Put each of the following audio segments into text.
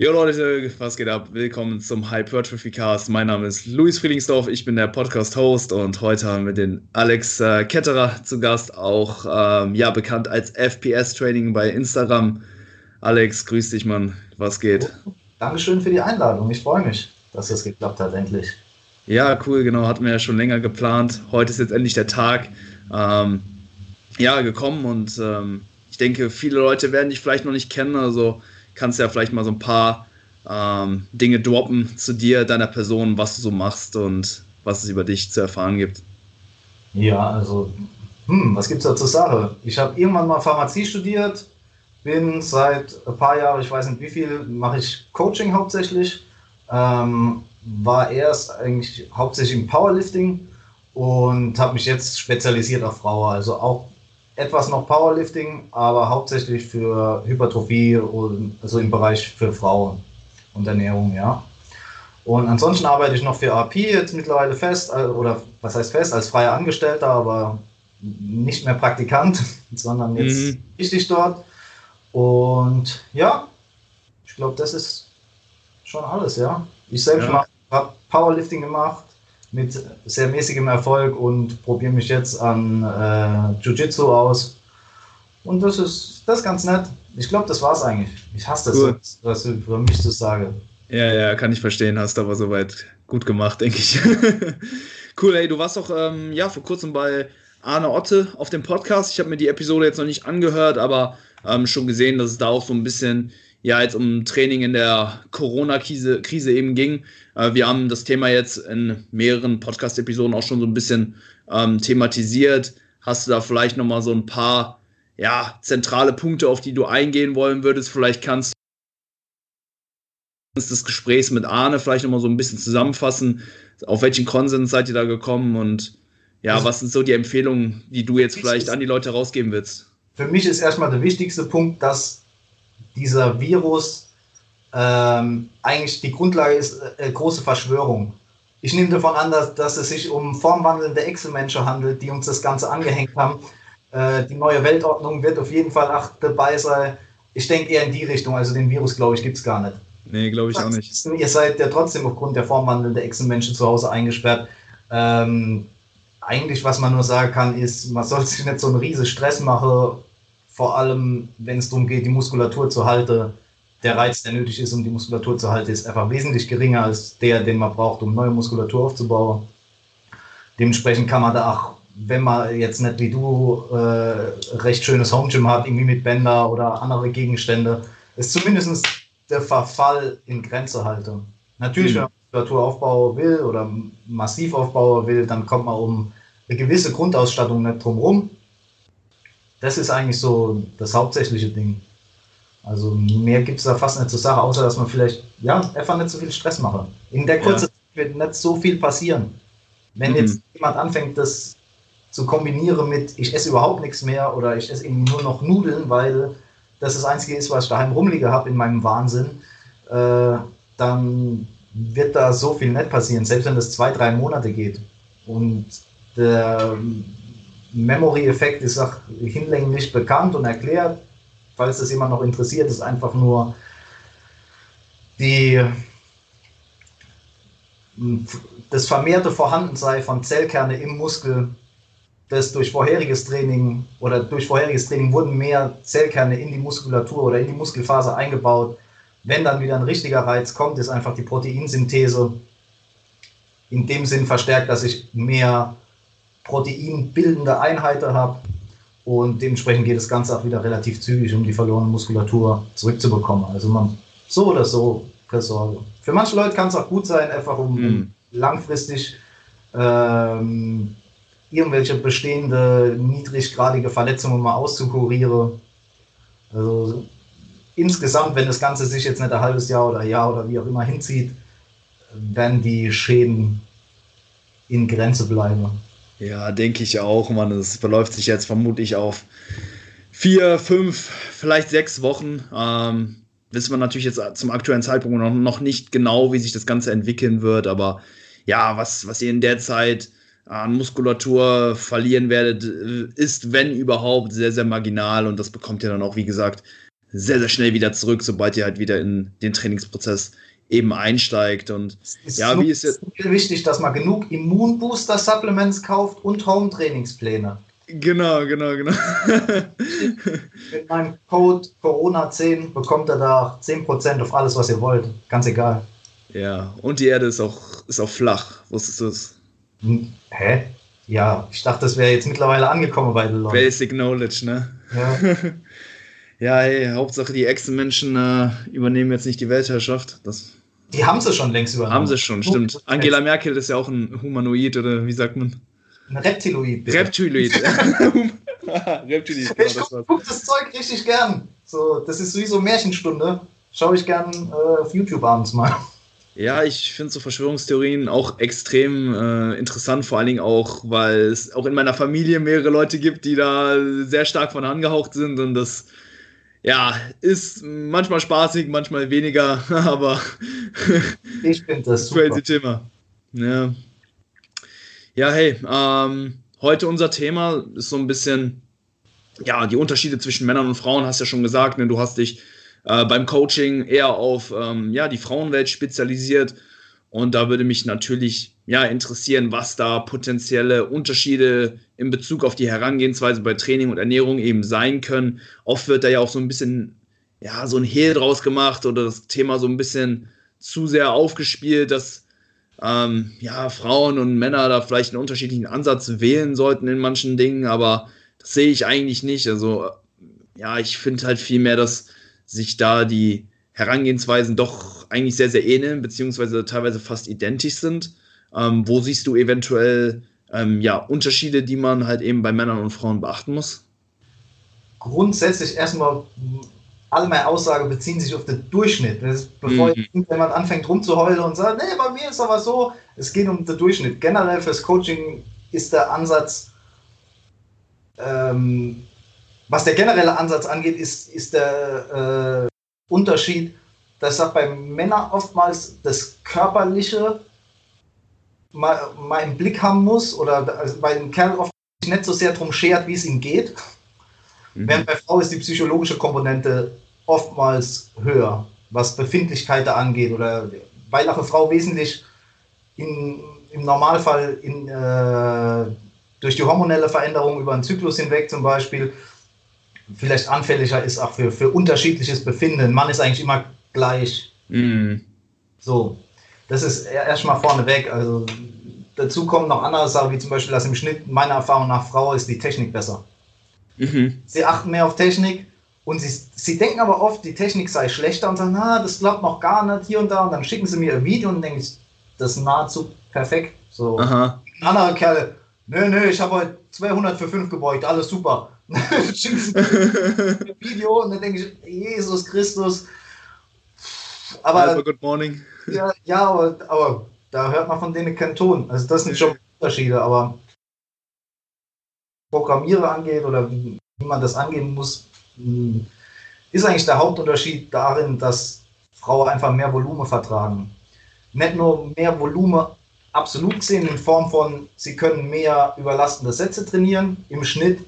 Jo Leute, was geht ab? Willkommen zum Hypertrophy Cast. Mein Name ist Luis Friedlingsdorf, ich bin der Podcast-Host und heute haben wir den Alex äh, Ketterer zu Gast, auch ähm, ja, bekannt als FPS-Training bei Instagram. Alex, grüß dich, Mann. Was geht? Dankeschön für die Einladung. Ich freue mich, dass das geklappt hat, endlich. Ja, cool, genau. Hatten wir ja schon länger geplant. Heute ist jetzt endlich der Tag ähm, ja, gekommen und ähm, ich denke, viele Leute werden dich vielleicht noch nicht kennen. Also kannst ja vielleicht mal so ein paar ähm, Dinge droppen zu dir, deiner Person, was du so machst und was es über dich zu erfahren gibt. Ja, also, hm, was gibt es da zur Sache? Ich habe irgendwann mal Pharmazie studiert, bin seit ein paar Jahren, ich weiß nicht wie viel, mache ich Coaching hauptsächlich. Ähm, war erst eigentlich hauptsächlich im Powerlifting und habe mich jetzt spezialisiert auf Frauen, also auch etwas noch Powerlifting, aber hauptsächlich für Hypertrophie und also im Bereich für Frauen und Ernährung, ja. Und ansonsten arbeite ich noch für AP jetzt mittlerweile fest, äh, oder was heißt fest, als freier Angestellter, aber nicht mehr Praktikant, sondern jetzt mhm. richtig dort. Und ja, ich glaube, das ist schon alles, ja. Ich selbst ja. habe Powerlifting gemacht, mit sehr mäßigem Erfolg und probiere mich jetzt an äh, Jiu-Jitsu aus. Und das ist, das ist ganz nett. Ich glaube, das war's eigentlich. Ich hasse das, cool. was ich über mich zu sagen. Ja, ja, kann ich verstehen. Hast aber soweit gut gemacht, denke ich. cool, ey, du warst doch ähm, ja, vor kurzem bei Arne Otte auf dem Podcast. Ich habe mir die Episode jetzt noch nicht angehört, aber ähm, schon gesehen, dass es da auch so ein bisschen ja jetzt um Training in der Corona-Krise Krise eben ging. Äh, wir haben das Thema jetzt in mehreren Podcast-Episoden auch schon so ein bisschen ähm, thematisiert. Hast du da vielleicht nochmal so ein paar ja, zentrale Punkte, auf die du eingehen wollen würdest? Vielleicht kannst du des Gesprächs mit Arne vielleicht nochmal so ein bisschen zusammenfassen. Auf welchen Konsens seid ihr da gekommen und ja, also, was sind so die Empfehlungen, die du jetzt vielleicht an die Leute rausgeben willst? Für mich ist erstmal der wichtigste Punkt, dass dieser Virus ähm, eigentlich die Grundlage ist äh, große Verschwörung. Ich nehme davon an, dass, dass es sich um formwandelnde Echsenmenschen handelt, die uns das Ganze angehängt haben. Äh, die neue Weltordnung wird auf jeden Fall auch dabei sein. Ich denke eher in die Richtung. Also den Virus, glaube ich, gibt es gar nicht. Nee, glaube ich auch nicht. Ihr seid ja trotzdem aufgrund der formwandelnden Echsenmenschen zu Hause eingesperrt. Ähm, eigentlich, was man nur sagen kann, ist, man sollte sich nicht so einen riesen Stress machen vor allem wenn es darum geht, die Muskulatur zu halten, der Reiz, der nötig ist, um die Muskulatur zu halten, ist einfach wesentlich geringer als der, den man braucht, um neue Muskulatur aufzubauen. Dementsprechend kann man da auch, wenn man jetzt nicht wie du äh, recht schönes Home Gym hat, irgendwie mit Bänder oder andere Gegenstände, ist zumindest der Verfall in Grenze halten. Natürlich, mhm. wenn man Muskulatur aufbauen will oder massiv aufbauen will, dann kommt man um eine gewisse Grundausstattung nicht drum rum das ist eigentlich so das hauptsächliche Ding. Also mehr gibt es da fast nicht zur Sache, außer dass man vielleicht ja einfach nicht so viel Stress mache. In der kurzen ja. Zeit wird nicht so viel passieren. Wenn mhm. jetzt jemand anfängt, das zu kombinieren mit ich esse überhaupt nichts mehr oder ich esse irgendwie nur noch Nudeln, weil das das Einzige ist, was ich daheim rumliege habe in meinem Wahnsinn, äh, dann wird da so viel nicht passieren, selbst wenn das zwei, drei Monate geht. Und der Memory-Effekt ist auch hinlänglich bekannt und erklärt. Falls das jemand noch interessiert, ist einfach nur die, das vermehrte Vorhandensein von Zellkerne im Muskel, das durch vorheriges Training oder durch vorheriges Training wurden mehr Zellkerne in die Muskulatur oder in die Muskelfaser eingebaut. Wenn dann wieder ein richtiger Reiz kommt, ist einfach die Proteinsynthese in dem Sinn verstärkt, dass ich mehr proteinbildende Einheiten habe. Und dementsprechend geht das Ganze auch wieder relativ zügig, um die verlorene Muskulatur zurückzubekommen. Also man so oder so versorge. Für manche Leute kann es auch gut sein, einfach um mhm. langfristig ähm, irgendwelche bestehende niedriggradige Verletzungen mal auszukurieren. Also insgesamt, wenn das Ganze sich jetzt nicht ein halbes Jahr oder ein Jahr oder wie auch immer hinzieht, werden die Schäden in Grenze bleiben. Ja, denke ich auch, man. Es verläuft sich jetzt vermutlich auf vier, fünf, vielleicht sechs Wochen. Ähm, wissen wir natürlich jetzt zum aktuellen Zeitpunkt noch, noch nicht genau, wie sich das Ganze entwickeln wird, aber ja, was, was ihr in der Zeit an Muskulatur verlieren werdet, ist, wenn überhaupt, sehr, sehr marginal und das bekommt ihr dann auch, wie gesagt, sehr, sehr schnell wieder zurück, sobald ihr halt wieder in den Trainingsprozess eben einsteigt. Und ist ja, wie ist jetzt. wichtig, dass man genug Immunbooster-Supplements kauft und Home-Trainingspläne. Genau, genau, genau. Mit meinem Code Corona10 bekommt er da 10% auf alles, was ihr wollt. Ganz egal. Ja, und die Erde ist auch, ist auch flach. Wusstest du es? Hm, hä? Ja, ich dachte, das wäre jetzt mittlerweile angekommen bei den Leuten. Basic Knowledge, ne? Ja. ja, hey, Hauptsache die Echsenmenschen äh, übernehmen jetzt nicht die Weltherrschaft. Das die haben sie schon längst übernommen. Haben sie schon, stimmt. Angela Merkel ist ja auch ein Humanoid, oder wie sagt man? Ein Reptiloid. Bitte. Reptiloid. Reptiloid. Genau, ich gucke guck das Zeug richtig gern. So, das ist sowieso Märchenstunde. Schaue ich gern äh, auf YouTube abends mal. Ja, ich finde so Verschwörungstheorien auch extrem äh, interessant, vor allen Dingen auch, weil es auch in meiner Familie mehrere Leute gibt, die da sehr stark von angehaucht sind und das ja, ist manchmal spaßig, manchmal weniger, aber ich finde das super. crazy Thema. Ja, ja hey, ähm, heute unser Thema ist so ein bisschen, ja, die Unterschiede zwischen Männern und Frauen, hast ja schon gesagt, ne? du hast dich äh, beim Coaching eher auf ähm, ja, die Frauenwelt spezialisiert und da würde mich natürlich ja, interessieren, was da potenzielle Unterschiede in Bezug auf die Herangehensweise bei Training und Ernährung eben sein können. Oft wird da ja auch so ein bisschen, ja, so ein Hehl draus gemacht oder das Thema so ein bisschen zu sehr aufgespielt, dass ähm, ja, Frauen und Männer da vielleicht einen unterschiedlichen Ansatz wählen sollten in manchen Dingen, aber das sehe ich eigentlich nicht. Also, ja, ich finde halt vielmehr, dass sich da die Herangehensweisen doch eigentlich sehr, sehr ähneln, beziehungsweise teilweise fast identisch sind. Ähm, wo siehst du eventuell ähm, ja, Unterschiede, die man halt eben bei Männern und Frauen beachten muss? Grundsätzlich erstmal, alle meine Aussagen beziehen sich auf den Durchschnitt. Ist, bevor mhm. jemand anfängt rumzuheulen und sagt, nee, bei mir ist aber so, es geht um den Durchschnitt. Generell fürs Coaching ist der Ansatz, ähm, was der generelle Ansatz angeht, ist, ist der äh, Unterschied, dass bei Männern oftmals das Körperliche mal, mal im Blick haben muss oder also bei einem Kerl oft nicht so sehr darum schert, wie es ihm geht. Mhm. Während bei Frau ist die psychologische Komponente oftmals höher, was Befindlichkeiten angeht oder weil auch eine Frau wesentlich in, im Normalfall in, äh, durch die hormonelle Veränderung über einen Zyklus hinweg zum Beispiel vielleicht anfälliger ist auch für, für unterschiedliches Befinden. Mann ist eigentlich immer gleich. Mhm. So, das ist erstmal vorneweg. Also dazu kommen noch andere Sachen, wie zum Beispiel, dass im Schnitt meiner Erfahrung nach Frau ist die Technik besser. Mhm. Sie achten mehr auf Technik und sie, sie denken aber oft, die Technik sei schlechter und sagen, na, das klappt noch gar nicht hier und da. Und dann schicken sie mir ein Video und denke ich, das ist nahezu perfekt. So. Aha. Andere Kerle, nö, nö, ich habe heute 200 für 5 gebeugt, alles super. schicken sie mir ein Video und dann denke ich, Jesus Christus. Aber, Alpha, good morning. Ja, ja aber, aber da hört man von denen keinen Ton. Also das sind schon Unterschiede, aber Programmierer angeht oder wie, wie man das angehen muss, hm, ist eigentlich der Hauptunterschied darin, dass Frauen einfach mehr Volumen vertragen. Nicht nur mehr Volumen absolut gesehen in Form von, sie können mehr überlastende Sätze trainieren. Im Schnitt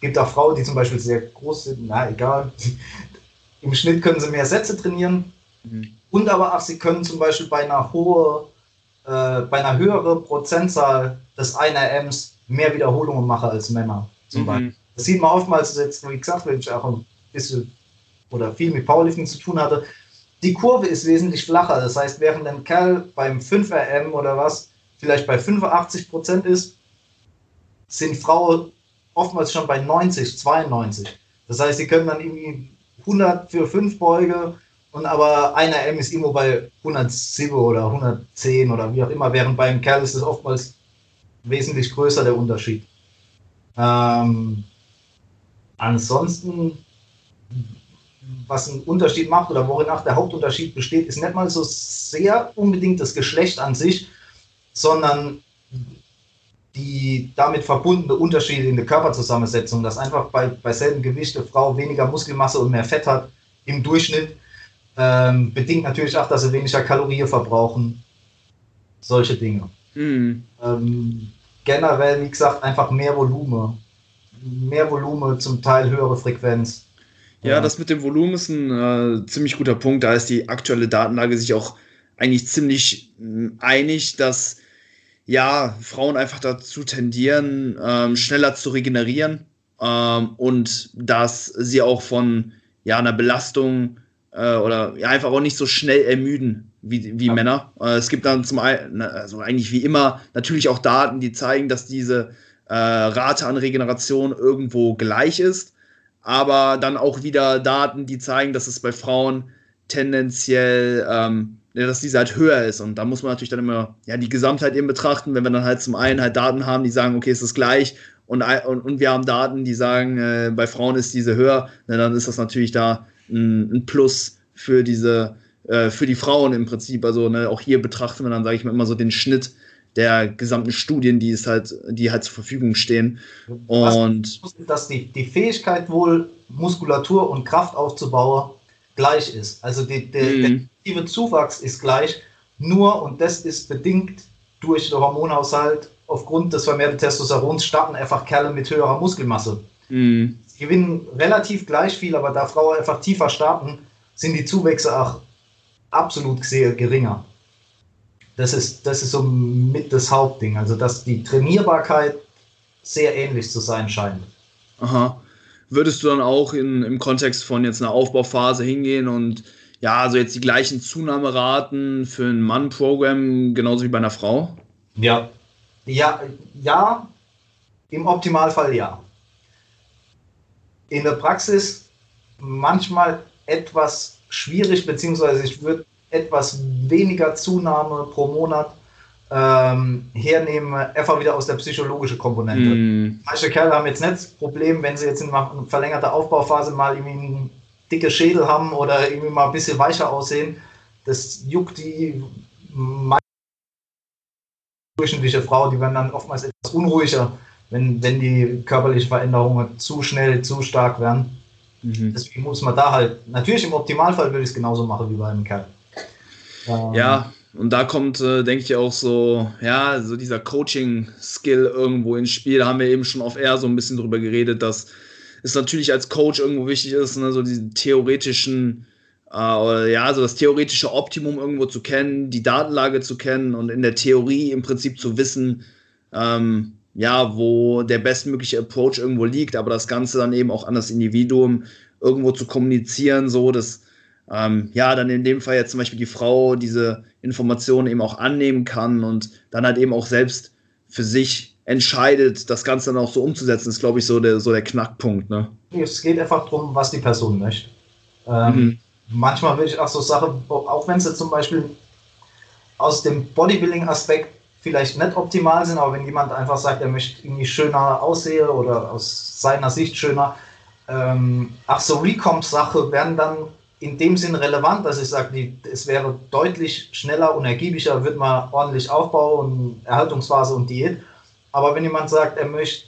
es gibt auch Frauen, die zum Beispiel sehr groß sind, na egal. Im Schnitt können sie mehr Sätze trainieren. Mhm. Und aber auch sie können zum Beispiel bei einer hohen äh, bei einer höheren Prozentzahl des 1RMs mehr Wiederholungen mache als Männer zum mhm. Beispiel. Das sieht man oftmals jetzt, wie gesagt, wenn ich auch ein bisschen oder viel mit Powerlifting zu tun hatte. Die Kurve ist wesentlich flacher. Das heißt, während ein Kerl beim 5RM oder was vielleicht bei 85 Prozent ist, sind Frauen oftmals schon bei 90, 92. Das heißt, sie können dann irgendwie 100 für 5 Beuge und aber einer M ist immer bei 107 oder 110 oder wie auch immer, während beim Kerl ist es oftmals wesentlich größer der Unterschied. Ähm, ansonsten, was einen Unterschied macht oder worin der Hauptunterschied besteht, ist nicht mal so sehr unbedingt das Geschlecht an sich, sondern die damit verbundene Unterschiede in der Körperzusammensetzung, dass einfach bei, bei selben Gewicht eine Frau weniger Muskelmasse und mehr Fett hat im Durchschnitt ähm, bedingt natürlich auch, dass sie weniger Kalorien verbrauchen. Solche Dinge. Mhm. Ähm, generell, wie gesagt, einfach mehr Volumen. Mehr Volumen, zum Teil höhere Frequenz. Ja, ja, das mit dem Volumen ist ein äh, ziemlich guter Punkt. Da ist die aktuelle Datenlage sich auch eigentlich ziemlich mh, mm, einig, dass ja, Frauen einfach dazu tendieren, ähm, schneller zu regenerieren ähm, und dass sie auch von ja, einer Belastung äh, oder ja, einfach auch nicht so schnell ermüden wie, wie ja. Männer. Äh, es gibt dann zum einen, also eigentlich wie immer, natürlich auch Daten, die zeigen, dass diese äh, Rate an Regeneration irgendwo gleich ist, aber dann auch wieder Daten, die zeigen, dass es bei Frauen tendenziell, ähm, ja, dass diese halt höher ist. Und da muss man natürlich dann immer ja, die Gesamtheit eben betrachten, wenn wir dann halt zum einen halt Daten haben, die sagen, okay, es ist gleich und, und, und wir haben Daten, die sagen, äh, bei Frauen ist diese höher, na, dann ist das natürlich da ein, ein Plus für diese, äh, für die Frauen im Prinzip. Also ne, auch hier betrachten wir dann, sage ich mal, immer so den Schnitt der gesamten Studien, die es halt, die halt zur Verfügung stehen. Und Was, dass die, die Fähigkeit wohl Muskulatur und Kraft aufzubauen gleich ist. Also die, die, mm. der Zuwachs ist gleich, nur und das ist bedingt durch den Hormonhaushalt aufgrund des vermehrten Testosterons starten einfach Kerle mit höherer Muskelmasse. Mm. Gewinnen relativ gleich viel, aber da Frauen einfach tiefer starten, sind die Zuwächse auch absolut sehr geringer. Das ist, das ist so mit das Hauptding, also dass die Trainierbarkeit sehr ähnlich zu sein scheint. Aha. Würdest du dann auch in, im Kontext von jetzt einer Aufbauphase hingehen und ja, also jetzt die gleichen Zunahmeraten für ein Mann-Programm genauso wie bei einer Frau? Ja, ja, ja, im Optimalfall ja. In der Praxis manchmal etwas schwierig, beziehungsweise ich würde etwas weniger Zunahme pro Monat ähm, hernehmen, einfach wieder aus der psychologischen Komponente. Mm. Manche Kerle haben jetzt nicht das Problem, wenn sie jetzt in einer verlängerten Aufbauphase mal irgendwie dicke Schädel haben oder irgendwie mal ein bisschen weicher aussehen. Das juckt die durchschnittliche Frau, die werden dann oftmals etwas unruhiger, wenn, wenn die körperlichen Veränderungen zu schnell, zu stark werden. Mhm. Deswegen muss man da halt, natürlich im Optimalfall würde ich es genauso machen wie bei einem Kerl. Ähm, ja, und da kommt, äh, denke ich, auch so, ja, so dieser Coaching-Skill irgendwo ins Spiel. Da haben wir eben schon auf R so ein bisschen drüber geredet, dass es natürlich als Coach irgendwo wichtig ist, ne, so diesen theoretischen äh, ja, so das theoretische Optimum irgendwo zu kennen, die Datenlage zu kennen und in der Theorie im Prinzip zu wissen, ähm, ja, wo der bestmögliche Approach irgendwo liegt, aber das Ganze dann eben auch an das Individuum irgendwo zu kommunizieren, so dass ähm, ja, dann in dem Fall jetzt zum Beispiel die Frau diese Informationen eben auch annehmen kann und dann halt eben auch selbst für sich entscheidet, das Ganze dann auch so umzusetzen, ist, glaube ich, so der, so der Knackpunkt. Ne? Es geht einfach darum, was die Person möchte. Ähm, mhm manchmal will ich auch so Sachen, auch wenn sie zum Beispiel aus dem Bodybuilding-Aspekt vielleicht nicht optimal sind, aber wenn jemand einfach sagt, er möchte irgendwie schöner aussehen oder aus seiner Sicht schöner, ähm, ach so Recomp-Sache werden dann in dem Sinn relevant, dass ich sage, es wäre deutlich schneller und ergiebiger, wird man ordentlich aufbauen, Erhaltungsphase und Diät. Aber wenn jemand sagt, er möchte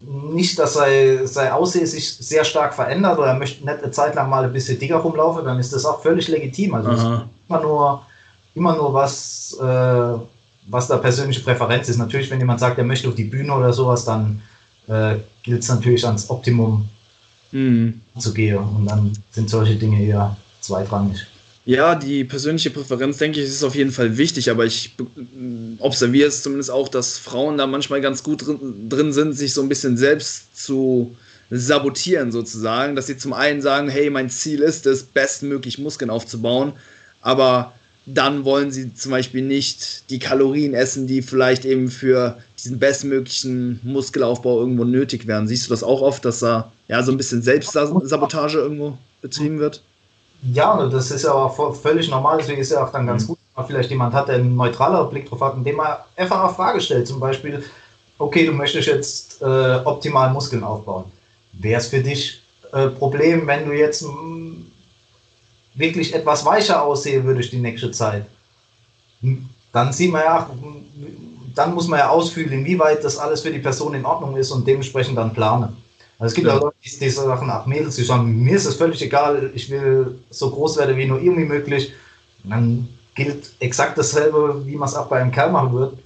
nicht, dass sein, sein Aussehen sich sehr stark verändert oder er möchte nicht eine Zeit lang mal ein bisschen dicker rumlaufen, dann ist das auch völlig legitim. Also immer nur, immer nur was, äh, was da persönliche Präferenz ist. Natürlich, wenn jemand sagt, er möchte auf die Bühne oder sowas, dann äh, gilt es natürlich ans Optimum mhm. zu gehen. Und dann sind solche Dinge eher zweitrangig. Ja, die persönliche Präferenz, denke ich, ist auf jeden Fall wichtig, aber ich observiere es zumindest auch, dass Frauen da manchmal ganz gut drin, drin sind, sich so ein bisschen selbst zu sabotieren sozusagen, dass sie zum einen sagen, hey, mein Ziel ist es, bestmöglich Muskeln aufzubauen, aber dann wollen sie zum Beispiel nicht die Kalorien essen, die vielleicht eben für diesen bestmöglichen Muskelaufbau irgendwo nötig wären. Siehst du das auch oft, dass da ja so ein bisschen Selbstsabotage irgendwo betrieben wird? Ja, das ist ja auch völlig normal, deswegen ist ja auch dann ganz mhm. gut, wenn man vielleicht jemand hat, der einen neutraleren Blick drauf hat, indem man einfach eine Frage stellt, zum Beispiel, okay, du möchtest jetzt äh, optimal Muskeln aufbauen. Wäre es für dich äh, Problem, wenn du jetzt mh, mm, wirklich etwas weicher aussehen würdest die nächste Zeit? Dann sieht man ja, dann muss man ja ausfühlen, inwieweit das alles für die Person in Ordnung ist und dementsprechend dann planen. Also es gibt ja Leute, die, die sagen, ach Mädels, die sagen, mir ist es völlig egal, ich will so groß werden wie nur irgendwie möglich. Und dann gilt exakt dasselbe, wie man es auch bei einem Kerl machen wird.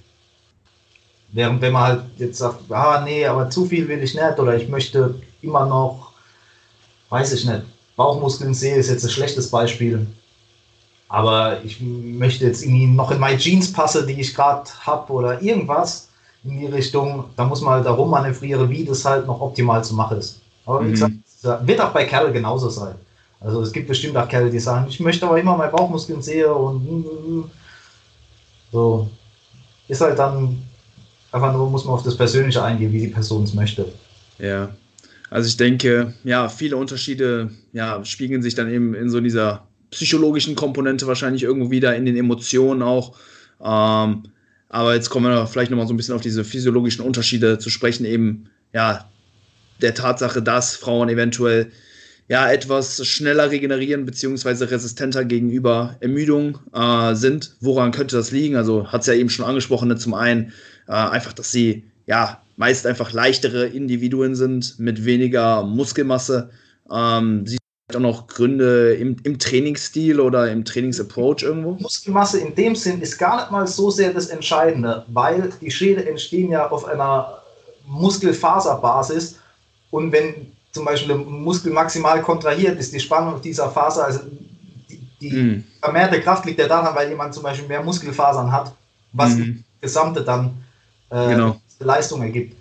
Während wenn man halt jetzt sagt, ah nee, aber zu viel will ich nicht oder ich möchte immer noch, weiß ich nicht, Bauchmuskeln sehe, ist jetzt ein schlechtes Beispiel. Aber ich möchte jetzt irgendwie noch in meine Jeans passe, die ich gerade habe oder irgendwas in die Richtung. Da muss man halt darum manövrieren, wie das halt noch optimal zu machen ist. Aber wie mhm. gesagt, wird auch bei Kerl genauso sein. Also es gibt bestimmt auch Kerle, die sagen, ich möchte aber immer meine Bauchmuskeln sehen und so. Ist halt dann einfach nur, muss man auf das Persönliche eingehen, wie die Person es möchte. Ja, also ich denke, ja, viele Unterschiede ja, spiegeln sich dann eben in so dieser psychologischen Komponente wahrscheinlich irgendwo wieder, in den Emotionen auch. Ähm, aber jetzt kommen wir vielleicht nochmal so ein bisschen auf diese physiologischen Unterschiede zu sprechen, eben ja, der Tatsache, dass Frauen eventuell ja etwas schneller regenerieren beziehungsweise resistenter gegenüber Ermüdung äh, sind. Woran könnte das liegen? Also hat es ja eben schon angesprochen, ne? zum einen äh, einfach, dass sie ja meist einfach leichtere Individuen sind mit weniger Muskelmasse. Ähm, sie auch noch Gründe im, im Trainingsstil oder im Trainingsapproach irgendwo? Muskelmasse in dem Sinn ist gar nicht mal so sehr das Entscheidende, weil die Schäden entstehen ja auf einer Muskelfaserbasis und wenn zum Beispiel der Muskel maximal kontrahiert ist, die Spannung dieser Faser, also die, die mm. vermehrte Kraft liegt ja daran, weil jemand zum Beispiel mehr Muskelfasern hat, was mm. die gesamte dann äh, genau. Leistung ergibt.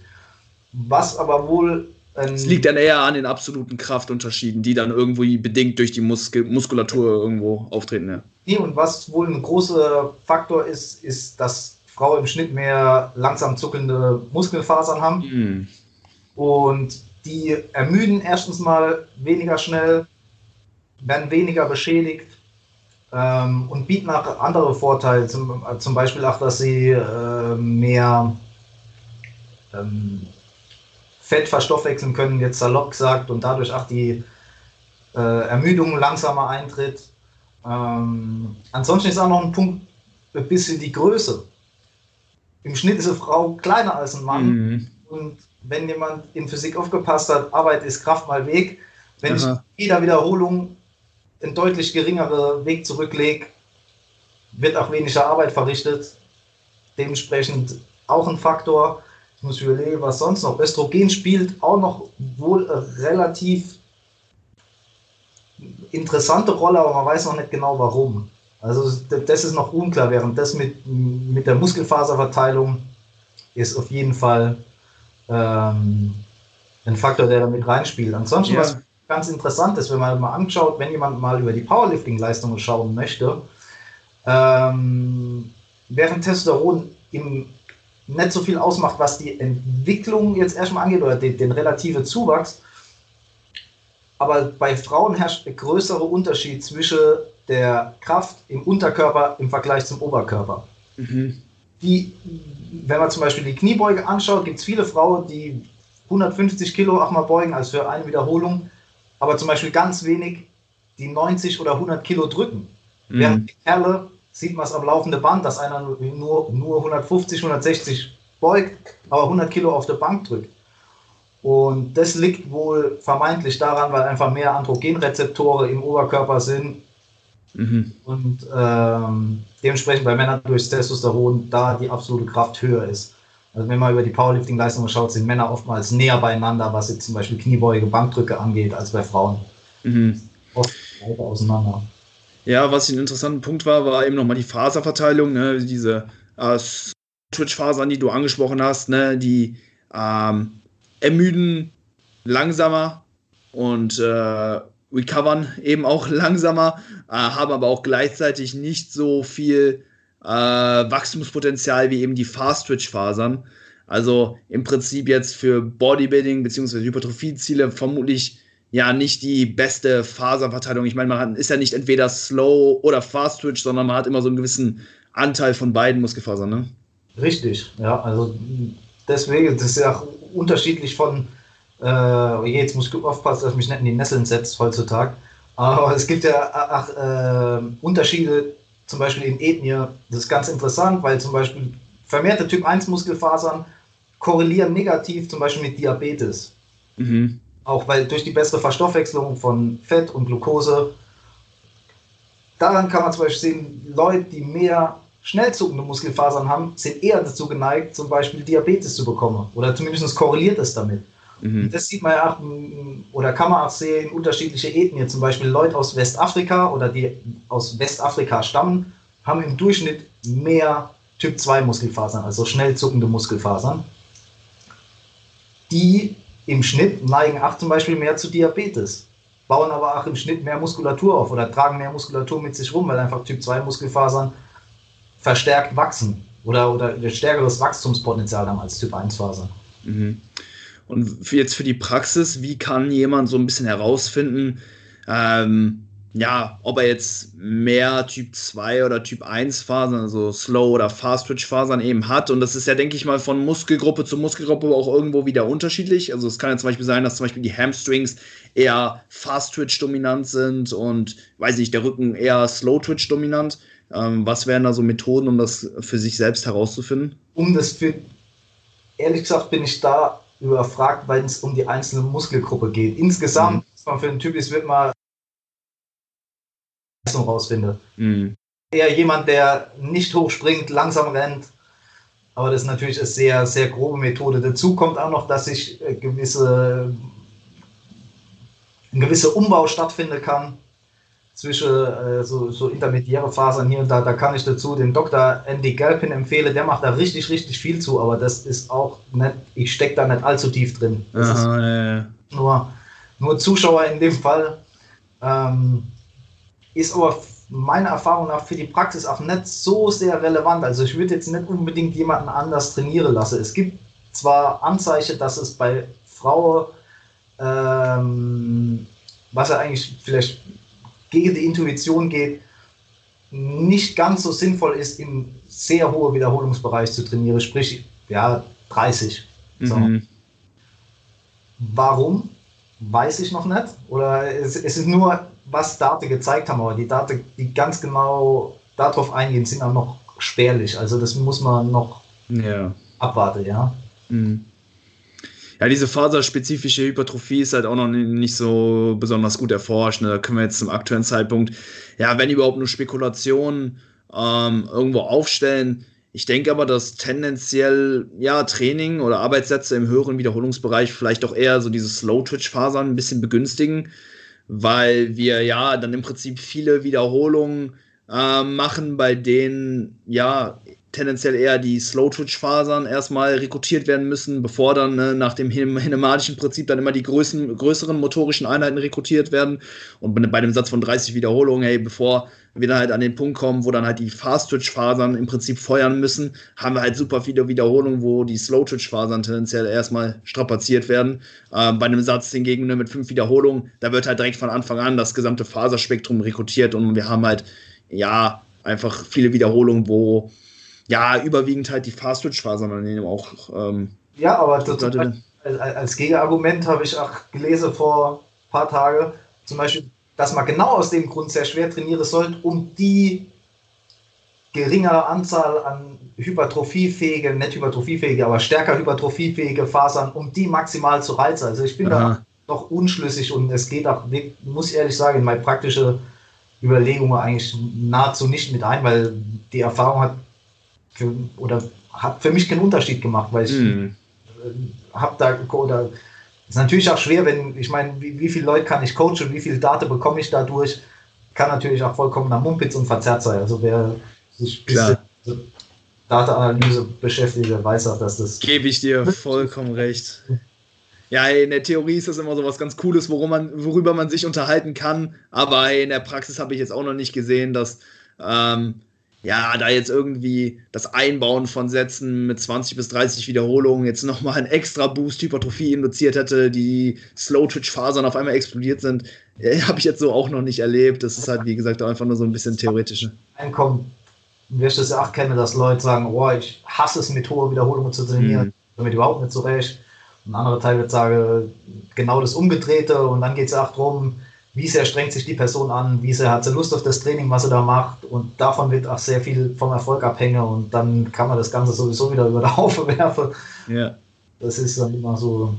Was aber wohl es liegt dann eher an den absoluten Kraftunterschieden, die dann irgendwie bedingt durch die Muskel Muskulatur irgendwo auftreten. Ja. Nee, und was wohl ein großer Faktor ist, ist, dass Frauen im Schnitt mehr langsam zuckende Muskelfasern haben. Mhm. Und die ermüden erstens mal weniger schnell, werden weniger beschädigt ähm, und bieten auch andere Vorteile, zum, zum Beispiel auch, dass sie äh, mehr ähm, Fett verstoffwechseln können, jetzt salopp gesagt, und dadurch auch die äh, Ermüdung langsamer eintritt. Ähm, ansonsten ist auch noch ein Punkt, ein bisschen die Größe. Im Schnitt ist eine Frau kleiner als ein Mann. Mhm. Und wenn jemand in Physik aufgepasst hat, Arbeit ist Kraft mal Weg. Wenn Aha. ich jeder Wiederholung einen deutlich geringeren Weg zurücklege, wird auch weniger Arbeit verrichtet. Dementsprechend auch ein Faktor. Ich muss überlegen, was sonst noch. Östrogen spielt auch noch wohl eine relativ interessante Rolle, aber man weiß noch nicht genau warum. Also das ist noch unklar, während das mit, mit der Muskelfaserverteilung ist auf jeden Fall ähm, ein Faktor, der damit reinspielt. Ansonsten, ja. was ganz interessant ist, wenn man mal anschaut, wenn jemand mal über die Powerlifting-Leistungen schauen möchte, ähm, während Testosteron im nicht so viel ausmacht, was die Entwicklung jetzt erstmal angeht oder den, den relative Zuwachs. Aber bei Frauen herrscht ein größerer Unterschied zwischen der Kraft im Unterkörper im Vergleich zum Oberkörper. Mhm. Die wenn man zum Beispiel die Kniebeuge anschaut, gibt es viele Frauen, die 150 Kilo auch mal beugen, als für eine Wiederholung, aber zum Beispiel ganz wenig, die 90 oder 100 Kilo drücken. Mhm. Während die Kerle sieht man es am laufenden Band, dass einer nur, nur 150, 160 beugt, aber 100 Kilo auf der Bank drückt. Und das liegt wohl vermeintlich daran, weil einfach mehr Androgenrezeptoren im Oberkörper sind Mhm. Und ähm, dementsprechend bei Männern durch Testosteron da die absolute Kraft höher ist. Also wenn man über die Powerlifting-Leistungen schaut, sind Männer oftmals näher beieinander, was jetzt zum Beispiel Kniebeuge, Bankdrücke angeht, als bei Frauen. Mhm. Oft weiter auseinander. Ja, was ein interessanter Punkt war, war eben nochmal die Faserverteilung, ne? diese äh, Twitch-Fasern, die du angesprochen hast, ne? die ähm, ermüden langsamer und äh, recovern eben auch langsamer, äh, haben aber auch gleichzeitig nicht so viel äh, Wachstumspotenzial wie eben die Fast-Twitch-Fasern. Also im Prinzip jetzt für Bodybuilding bzw. Hypertrophie-Ziele vermutlich ja nicht die beste Faserverteilung. Ich meine, man ist ja nicht entweder Slow oder Fast Twitch, sondern man hat immer so einen gewissen Anteil von beiden Muskelfasern. Ne? Richtig, ja. Also deswegen, das ist ja auch unterschiedlich von äh, jetzt muss ich aufpassen, dass ich mich nicht in die Nesseln setzt heutzutage. Aber es gibt ja ach, äh, Unterschiede, zum Beispiel in Ethnie. Das ist ganz interessant, weil zum Beispiel vermehrte Typ 1 Muskelfasern korrelieren negativ zum Beispiel mit Diabetes. Mhm. Auch weil durch die bessere Verstoffwechslung von Fett und Glucose. Daran kann man zum Beispiel sehen, Leute, die mehr schnell zuckende Muskelfasern haben, sind eher dazu geneigt, zum Beispiel Diabetes zu bekommen. Oder zumindest korreliert es damit. Mhm. Das sieht man ja auch, oder kann man auch sehen, unterschiedliche Ethnien, zum Beispiel Leute aus Westafrika oder die aus Westafrika stammen, haben im Durchschnitt mehr Typ 2 Muskelfasern, also schnell zuckende Muskelfasern. Die im Schnitt neigen auch zum Beispiel mehr zu Diabetes, bauen aber auch im Schnitt mehr Muskulatur auf oder tragen mehr Muskulatur mit sich rum, weil einfach Typ 2 Muskelfasern verstärkt wachsen oder, oder stärkeres Wachstumspotenzial haben als Typ 1 Fasern. Mhm. Und jetzt für die Praxis, wie kann jemand so ein bisschen herausfinden, ähm, ja, ob er jetzt mehr Typ 2 oder Typ 1 Fasern, also Slow oder Fast Twitch Fasern eben hat. Und das ist ja, denke ich mal, von Muskelgruppe zu Muskelgruppe auch irgendwo wieder unterschiedlich. Also es kann ja zum Beispiel sein, dass zum Beispiel die Hamstrings eher Fast Twitch dominant sind und, weiß ich, der Rücken eher Slow Twitch dominant. Ähm, was wären da so Methoden, um das für sich selbst herauszufinden? Um das für, ehrlich gesagt, bin ich da überfragt, weil es um die einzelne Muskelgruppe geht. Insgesamt, mhm. für einen Typ ist, wird man rausfinde. Mhm. Eher jemand, der nicht hochspringt, langsam rennt. Aber das ist natürlich eine sehr, sehr grobe Methode. Dazu kommt auch noch, dass ich äh, gewisse, ein gewisser Umbau stattfinden kann zwischen äh, so, so intermediäre Fasern hier und da. Da kann ich dazu den Dr. Andy Galpin empfehlen. Der macht da richtig, richtig viel zu, aber das ist auch nicht, ich stecke da nicht allzu tief drin. Das Aha, ist ja, ja. Nur, nur Zuschauer in dem Fall. Ähm, ist aber meiner Erfahrung nach für die Praxis auch nicht so sehr relevant. Also ich würde jetzt nicht unbedingt jemanden anders trainieren lassen. Es gibt zwar Anzeichen, dass es bei Frauen, ähm, was ja eigentlich vielleicht gegen die Intuition geht, nicht ganz so sinnvoll ist, im sehr hohen Wiederholungsbereich zu trainieren, sprich ja 30. So. Mhm. Warum? Weiß ich noch nicht. Oder es, es ist nur was Daten gezeigt haben, aber die Daten, die ganz genau darauf eingehen, sind auch noch spärlich. Also das muss man noch ja. abwarten, ja. Mhm. Ja, diese faserspezifische Hypertrophie ist halt auch noch nicht so besonders gut erforscht. Ne? Da können wir jetzt zum aktuellen Zeitpunkt, ja, wenn überhaupt nur Spekulationen ähm, irgendwo aufstellen. Ich denke aber, dass tendenziell ja Training oder Arbeitssätze im höheren Wiederholungsbereich vielleicht auch eher so diese Slow-Twitch-Fasern ein bisschen begünstigen weil wir ja dann im Prinzip viele Wiederholungen äh, machen, bei denen ja tendenziell eher die Slow-Twitch-Fasern erstmal rekrutiert werden müssen, bevor dann ne, nach dem hinematischen Prinzip dann immer die größten, größeren motorischen Einheiten rekrutiert werden. Und bei dem Satz von 30 Wiederholungen, hey, bevor wir dann halt an den Punkt kommen, wo dann halt die Fast-Twitch-Fasern im Prinzip feuern müssen, haben wir halt super viele Wiederholungen, wo die Slow-Twitch-Fasern tendenziell erstmal strapaziert werden. Äh, bei einem Satz hingegen nur mit fünf Wiederholungen, da wird halt direkt von Anfang an das gesamte Faserspektrum rekrutiert und wir haben halt, ja, einfach viele Wiederholungen, wo ja, überwiegend halt die Fast-Twitch-Fasern dann eben auch. Ähm, ja, aber total, als Gegenargument habe ich auch gelesen vor ein paar Tagen, zum Beispiel, dass man genau aus dem Grund sehr schwer trainieren sollte, um die geringere Anzahl an hypertrophiefähige, nicht hypertrophiefähige, aber stärker hypertrophiefähige Fasern, um die maximal zu reizen. Also ich bin Aha. da noch unschlüssig und es geht auch, muss ich ehrlich sagen, in meine praktische Überlegungen eigentlich nahezu nicht mit ein, weil die Erfahrung hat für, oder hat für mich keinen Unterschied gemacht, weil ich mm. habe da oder ist natürlich auch schwer, wenn ich meine, wie, wie viele Leute kann ich coachen, wie viel Daten bekomme ich dadurch, kann natürlich auch vollkommen nach Mumpitz und verzerrt sein. Also wer sich ein bisschen Datenanalyse beschäftigt, der weiß auch, dass das. Gebe ich dir vollkommen recht. Ja, in der Theorie ist das immer so was ganz Cooles, worum man, worüber man sich unterhalten kann. Aber in der Praxis habe ich jetzt auch noch nicht gesehen, dass ähm, ja, da jetzt irgendwie das Einbauen von Sätzen mit 20 bis 30 Wiederholungen jetzt nochmal einen extra Boost Hypertrophie induziert hätte, die Slow-Twitch-Fasern auf einmal explodiert sind, äh, habe ich jetzt so auch noch nicht erlebt. Das ist halt, wie gesagt, einfach nur so ein bisschen theoretische. Einkommen, wirst du es ja auch kennen, dass Leute sagen, oh, ich hasse es, mit hoher Wiederholung zu trainieren, mhm. damit überhaupt nicht zurecht. Ein anderer Teil wird sagen, genau das Umgedrehte und dann geht es auch darum, wie sehr strengt sich die Person an, wie sehr hat sie Lust auf das Training, was sie da macht und davon wird auch sehr viel vom Erfolg abhängen und dann kann man das Ganze sowieso wieder über den Haufen werfen. Ja. Das ist dann immer so.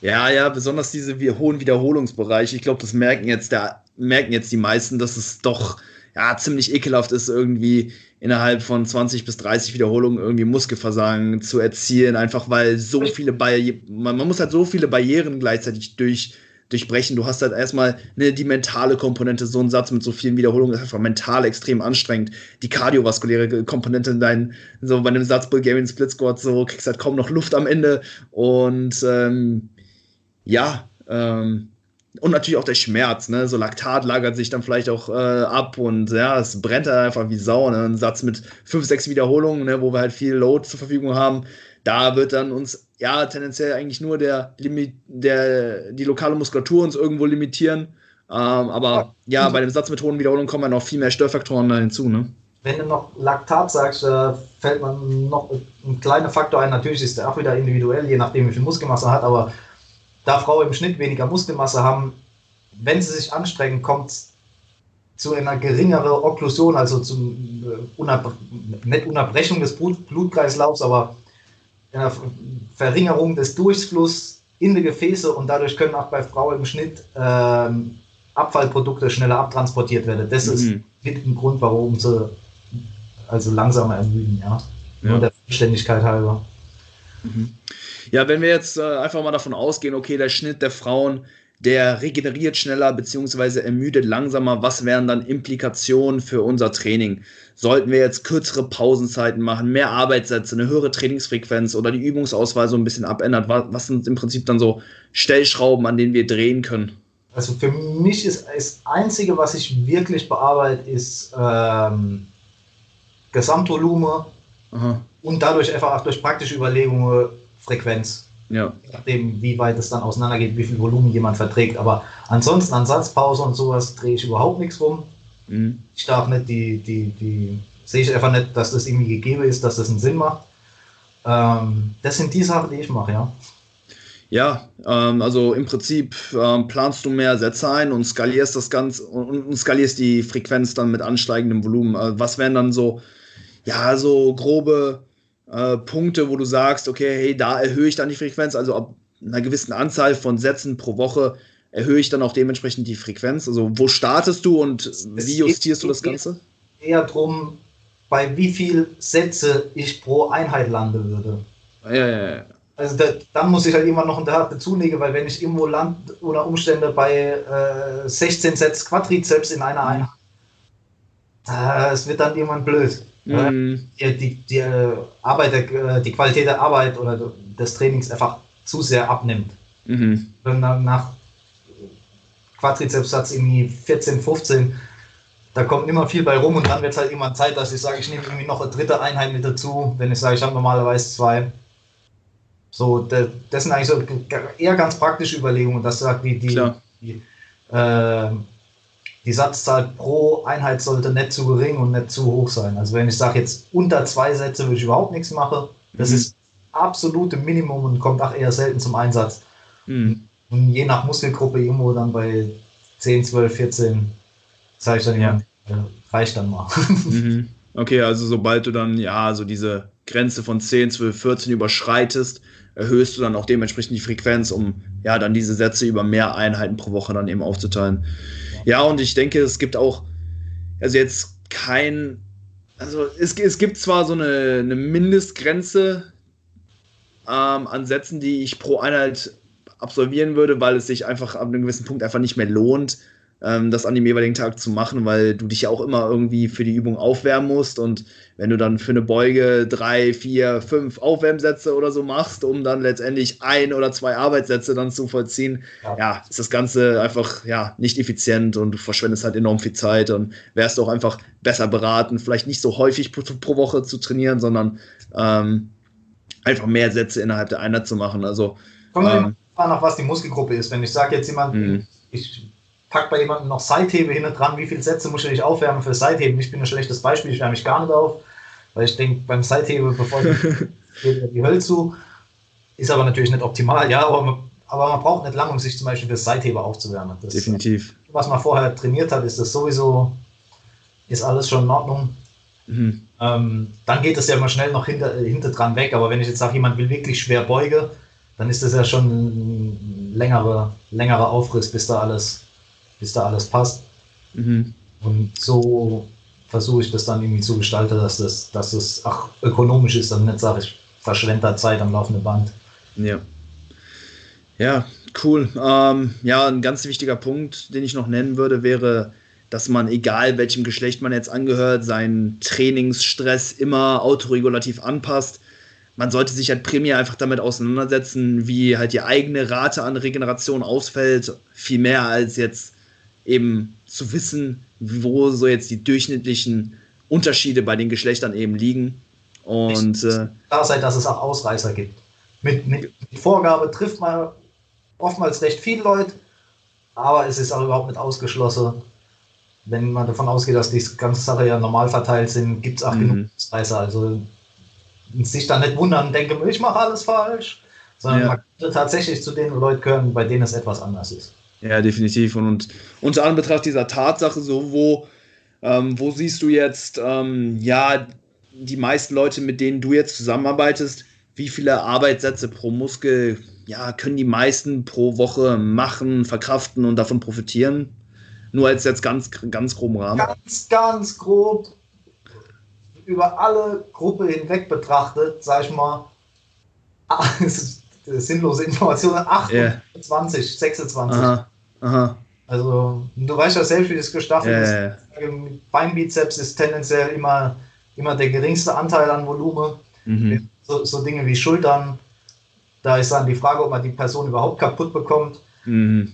Ja, ja, besonders diese hohen Wiederholungsbereiche. Ich glaube, das merken jetzt, der, merken jetzt die meisten, dass es doch ja ziemlich ekelhaft ist, irgendwie innerhalb von 20 bis 30 Wiederholungen irgendwie Muskelversagen zu erzielen, einfach weil so viele Barrieren, man, man muss halt so viele Barrieren gleichzeitig durch durchbrechen. Du hast halt erstmal ne, die mentale Komponente, so ein Satz mit so vielen Wiederholungen ist einfach mental extrem anstrengend. Die kardiovaskuläre Komponente in deinen, so bei einem Satz Bulgarian Split Squat, so kriegst halt kaum noch Luft am Ende. Und ähm, ja, ähm, und natürlich auch der Schmerz, ne? So Laktat lagert sich dann vielleicht auch äh, ab und ja, es brennt halt einfach wie Sau. Ne? Ein Satz mit fünf, sechs Wiederholungen, ne? wo wir halt viel Load zur Verfügung haben, da wird dann uns ja tendenziell eigentlich nur der, der die lokale Muskulatur uns irgendwo limitieren. Ähm, aber ja, ja bei dem Satz mit hohen Wiederholungen kommen ja noch viel mehr Störfaktoren da hinzu, ne? Wenn du noch Laktat sagst, äh, fällt man noch ein kleiner Faktor ein. Natürlich ist der auch wieder individuell, je nachdem, wie viel Muskelmasse hat, aber da Frauen im Schnitt weniger Muskelmasse haben, wenn sie sich anstrengen, kommt es zu einer geringeren Okklusion, also zum äh, Unab nicht Unterbrechung des Blut Blutkreislaufs, aber einer Verringerung des Durchflusses in die Gefäße und dadurch können auch bei Frauen im Schnitt ähm, Abfallprodukte schneller abtransportiert werden. Das mhm. ist mit ein Grund, warum sie also langsamer ermüden, ja. ja. Nur der Vollständigkeit halber. Mhm. Ja, wenn wir jetzt äh, einfach mal davon ausgehen, okay, der Schnitt der Frauen, der regeneriert schneller bzw. ermüdet langsamer, was wären dann Implikationen für unser Training? Sollten wir jetzt kürzere Pausenzeiten machen, mehr Arbeitssätze, eine höhere Trainingsfrequenz oder die Übungsauswahl so ein bisschen abändern? Was, sind im Prinzip dann so Stellschrauben, an denen wir drehen können? Also für mich ist das Einzige, was ich wirklich bearbeite, ist ähm, Gesamtvolumen Aha. und dadurch einfach auch durch praktische Überlegungen Frequenz. Ja. nachdem, wie weit es dann auseinandergeht, wie viel Volumen jemand verträgt. Aber ansonsten an Satzpause und sowas drehe ich überhaupt nichts rum. Mhm. Ich darf nicht die, die, die, sehe ich einfach nicht, dass das irgendwie gegeben ist, dass das einen Sinn macht. Ähm, das sind die Sachen, die ich mache, ja. Ja, ähm, also im Prinzip ähm, planst du mehr Sätze ein und skalierst das Ganze und, und skalierst die Frequenz dann mit ansteigendem Volumen. Äh, was wären dann so, ja, so grobe äh, Punkte, wo du sagst, okay, hey, da erhöhe ich dann die Frequenz, also ab einer gewissen Anzahl von Sätzen pro Woche erhöhe ich dann auch dementsprechend die Frequenz. Also wo startest du und wie justierst du das Ganze? Eher darum, bei wie viel Sätze ich pro Einheit lande würde. Ja, ja, ja. Also da, dann muss ich halt immer noch dazu legen, weil wenn ich irgendwo land unter Umstände bei äh, 16 Sätze Quadrizeps in einer Einheit, das wird dann irgendwann blöd. Mhm. Die, die, Arbeit, äh, die Qualität der Arbeit oder des Trainings einfach zu sehr abnimmt. Mhm. Wenn dann nach Quadrizepssatz irgendwie 14, 15, da kommt immer viel bei rum und dann wird es halt immer Zeit, dass ich sage, ich nehme irgendwie noch eine dritte Einheit mit dazu, wenn ich sage, ich habe normalerweise zwei. So, das sind eigentlich so eher ganz praktische Überlegungen, dass sagt, die, die, die äh, die Satzzahl pro Einheit sollte nicht zu gering und nicht zu hoch sein. Also wenn ich sage jetzt unter zwei Sätze würde ich überhaupt nichts machen, das mhm. ist absolute Minimum und kommt auch eher selten zum Einsatz. Mhm. Und je nach Muskelgruppe irgendwo dann bei 10, 12, 14 sage ich dann ja, ja reicht dann mal. Mhm. Okay, also sobald du dann ja so diese Grenze von 10, 12, 14 überschreitest, erhöhst du dann auch dementsprechend die Frequenz, um ja dann diese Sätze über mehr Einheiten pro Woche dann eben aufzuteilen. Ja, und ich denke, es gibt auch, also jetzt kein, also es, es gibt zwar so eine, eine Mindestgrenze ähm, an Sätzen, die ich pro Einheit absolvieren würde, weil es sich einfach ab einem gewissen Punkt einfach nicht mehr lohnt, ähm, das an dem jeweiligen Tag zu machen, weil du dich ja auch immer irgendwie für die Übung aufwärmen musst und wenn du dann für eine Beuge drei, vier, fünf Aufwärmsätze oder so machst, um dann letztendlich ein oder zwei Arbeitssätze dann zu vollziehen, ja, ja ist das Ganze einfach ja nicht effizient und du verschwendest halt enorm viel Zeit und wärst auch einfach besser beraten, vielleicht nicht so häufig pro, pro Woche zu trainieren, sondern ähm, einfach mehr Sätze innerhalb der Einheit zu machen. Also Kommt ähm, nach was die Muskelgruppe ist. Wenn ich sage jetzt jemand, mhm. ich pack bei jemandem noch Seithebe hinten dran, wie viele Sätze muss ich nicht aufwärmen für Seitheben? Ich bin ein schlechtes Beispiel, ich wärme mich gar nicht auf, weil ich denke, beim Seithebe, bevor ich die Hölle zu, ist aber natürlich nicht optimal, ja, aber man, aber man braucht nicht lange, um sich zum Beispiel für Seitheber aufzuwärmen. Das, Definitiv. Was man vorher trainiert hat, ist das sowieso, ist alles schon in Ordnung. Mhm. Ähm, dann geht es ja immer schnell noch hinter, hinter dran weg, aber wenn ich jetzt sage, jemand will wirklich schwer beuge, dann ist das ja schon ein längerer, längerer Aufriss, bis da alles bis da alles passt. Mhm. Und so versuche ich das dann irgendwie zu gestalten, dass das, dass es auch ökonomisch ist und nicht sage ich, verschwender Zeit am laufenden Band. Ja. Ja, cool. Ähm, ja, ein ganz wichtiger Punkt, den ich noch nennen würde, wäre, dass man, egal welchem Geschlecht man jetzt angehört, seinen Trainingsstress immer autoregulativ anpasst. Man sollte sich halt primär einfach damit auseinandersetzen, wie halt die eigene Rate an Regeneration ausfällt, viel mehr als jetzt eben zu wissen, wo so jetzt die durchschnittlichen Unterschiede bei den Geschlechtern eben liegen. Und äh, klar sein, dass es auch Ausreißer gibt. Mit, mit Vorgabe trifft man oftmals recht viele Leute, aber es ist auch überhaupt nicht ausgeschlossen. Wenn man davon ausgeht, dass die ganze Sache ja normal verteilt sind, gibt es auch mhm. genug Ausreißer. Also sich dann nicht wundern, denke, ich mache alles falsch, sondern ja. man könnte tatsächlich zu den Leuten gehören, bei denen es etwas anders ist. Ja, definitiv. Und, und unter Anbetracht dieser Tatsache, so wo, ähm, wo siehst du jetzt, ähm, ja, die meisten Leute, mit denen du jetzt zusammenarbeitest, wie viele Arbeitssätze pro Muskel ja, können die meisten pro Woche machen, verkraften und davon profitieren? Nur als jetzt ganz, ganz groben Rahmen. Ganz, ganz grob über alle Gruppe hinweg betrachtet, sag ich mal, sinnlose Informationen, 28, yeah. 26. Aha, aha. Also, du weißt ja selbst, wie das gestaffelt yeah, ist. Beinbizeps ist tendenziell immer, immer der geringste Anteil an Volumen. Mhm. So, so, Dinge wie Schultern, da ist dann die Frage, ob man die Person überhaupt kaputt bekommt. Mhm.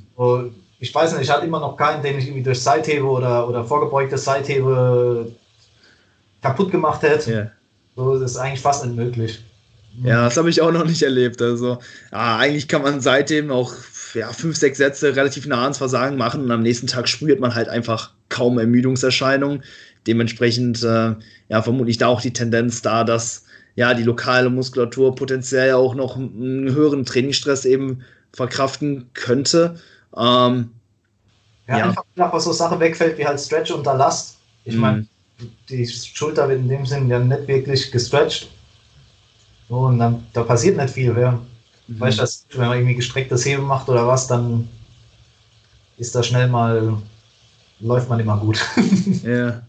Ich weiß nicht, ich hatte immer noch keinen, den ich irgendwie durch Seithebe oder, oder vorgebeugtes Seithebe kaputt gemacht hätte. Yeah. So, das ist eigentlich fast unmöglich. Ja, das habe ich auch noch nicht erlebt. Also, ja, eigentlich kann man seitdem auch ja, fünf, sechs Sätze relativ nah ans Versagen machen und am nächsten Tag spürt man halt einfach kaum Ermüdungserscheinungen. Dementsprechend, äh, ja, vermutlich da auch die Tendenz da, dass ja die lokale Muskulatur potenziell auch noch einen höheren Trainingsstress eben verkraften könnte. Ähm, ja, ja, einfach nach was so Sache wegfällt wie halt Stretch unter Last. Ich meine, mhm. die Schulter wird in dem Sinn ja nicht wirklich gestretcht. Und dann, da passiert nicht viel. Wer, mhm. Weißt du, wenn man irgendwie gestrecktes Heben macht oder was, dann ist da schnell mal, läuft man immer gut. Ja.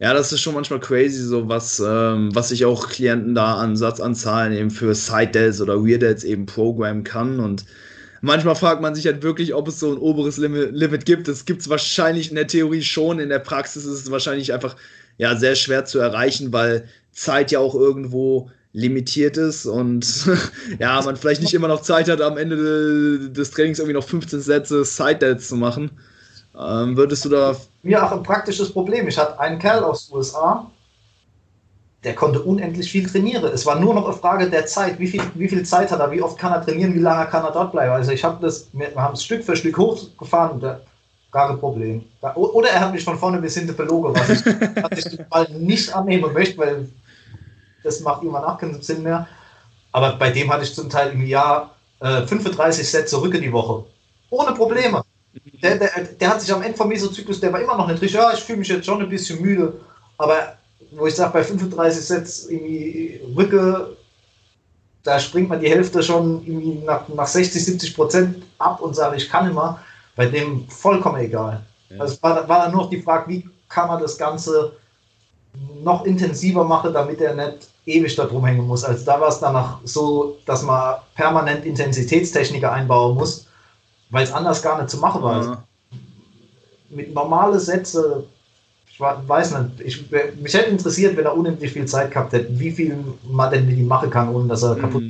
Ja, das ist schon manchmal crazy, so was, ähm, was sich auch Klienten da an Satzanzahlen eben für Side-Delts oder Weird-Delts eben programmen kann. Und manchmal fragt man sich halt wirklich, ob es so ein oberes Limit, Limit gibt. Das gibt es wahrscheinlich in der Theorie schon, in der Praxis ist es wahrscheinlich einfach ja, sehr schwer zu erreichen, weil Zeit ja auch irgendwo limitiert ist und ja, man vielleicht nicht immer noch Zeit hat, am Ende des Trainings irgendwie noch 15 Sätze Side-Delts zu machen. Ähm, würdest du da. Mir auch ein praktisches Problem. Ich hatte einen Kerl aus den USA, der konnte unendlich viel trainieren. Es war nur noch eine Frage der Zeit. Wie viel, wie viel Zeit hat er? Wie oft kann er trainieren? Wie lange kann er dort bleiben? Also ich habe das, wir haben es Stück für Stück hochgefahren. Der, gar kein Problem. Oder er hat mich von vorne bis hinten belogen, was ich, was ich nicht annehmen möchte, weil das macht immer nach keinen Sinn mehr. Aber bei dem hatte ich zum Teil im Jahr äh, 35 Sätze Rücke die Woche. Ohne Probleme. Der, der, der hat sich am Ende vom Mesozyklus, der war immer noch nicht richtig, ja, ich fühle mich jetzt schon ein bisschen müde, aber wo ich sage, bei 35 Sets irgendwie Rücke, da springt man die Hälfte schon irgendwie nach, nach 60, 70 Prozent ab und sage, ich kann immer, bei dem vollkommen egal. Ja. Also war, war dann nur noch die Frage, wie kann man das Ganze noch intensiver machen, damit er nicht ewig da drum hängen muss. Also da war es danach so, dass man permanent Intensitätstechniker einbauen muss weil es anders gar nicht zu machen war. Ja. Mit normalen Sätze, ich weiß nicht, ich, mich hätte interessiert, wenn er unendlich viel Zeit gehabt hätte, wie viel man denn mit ihm machen kann, ohne dass er mhm. kaputt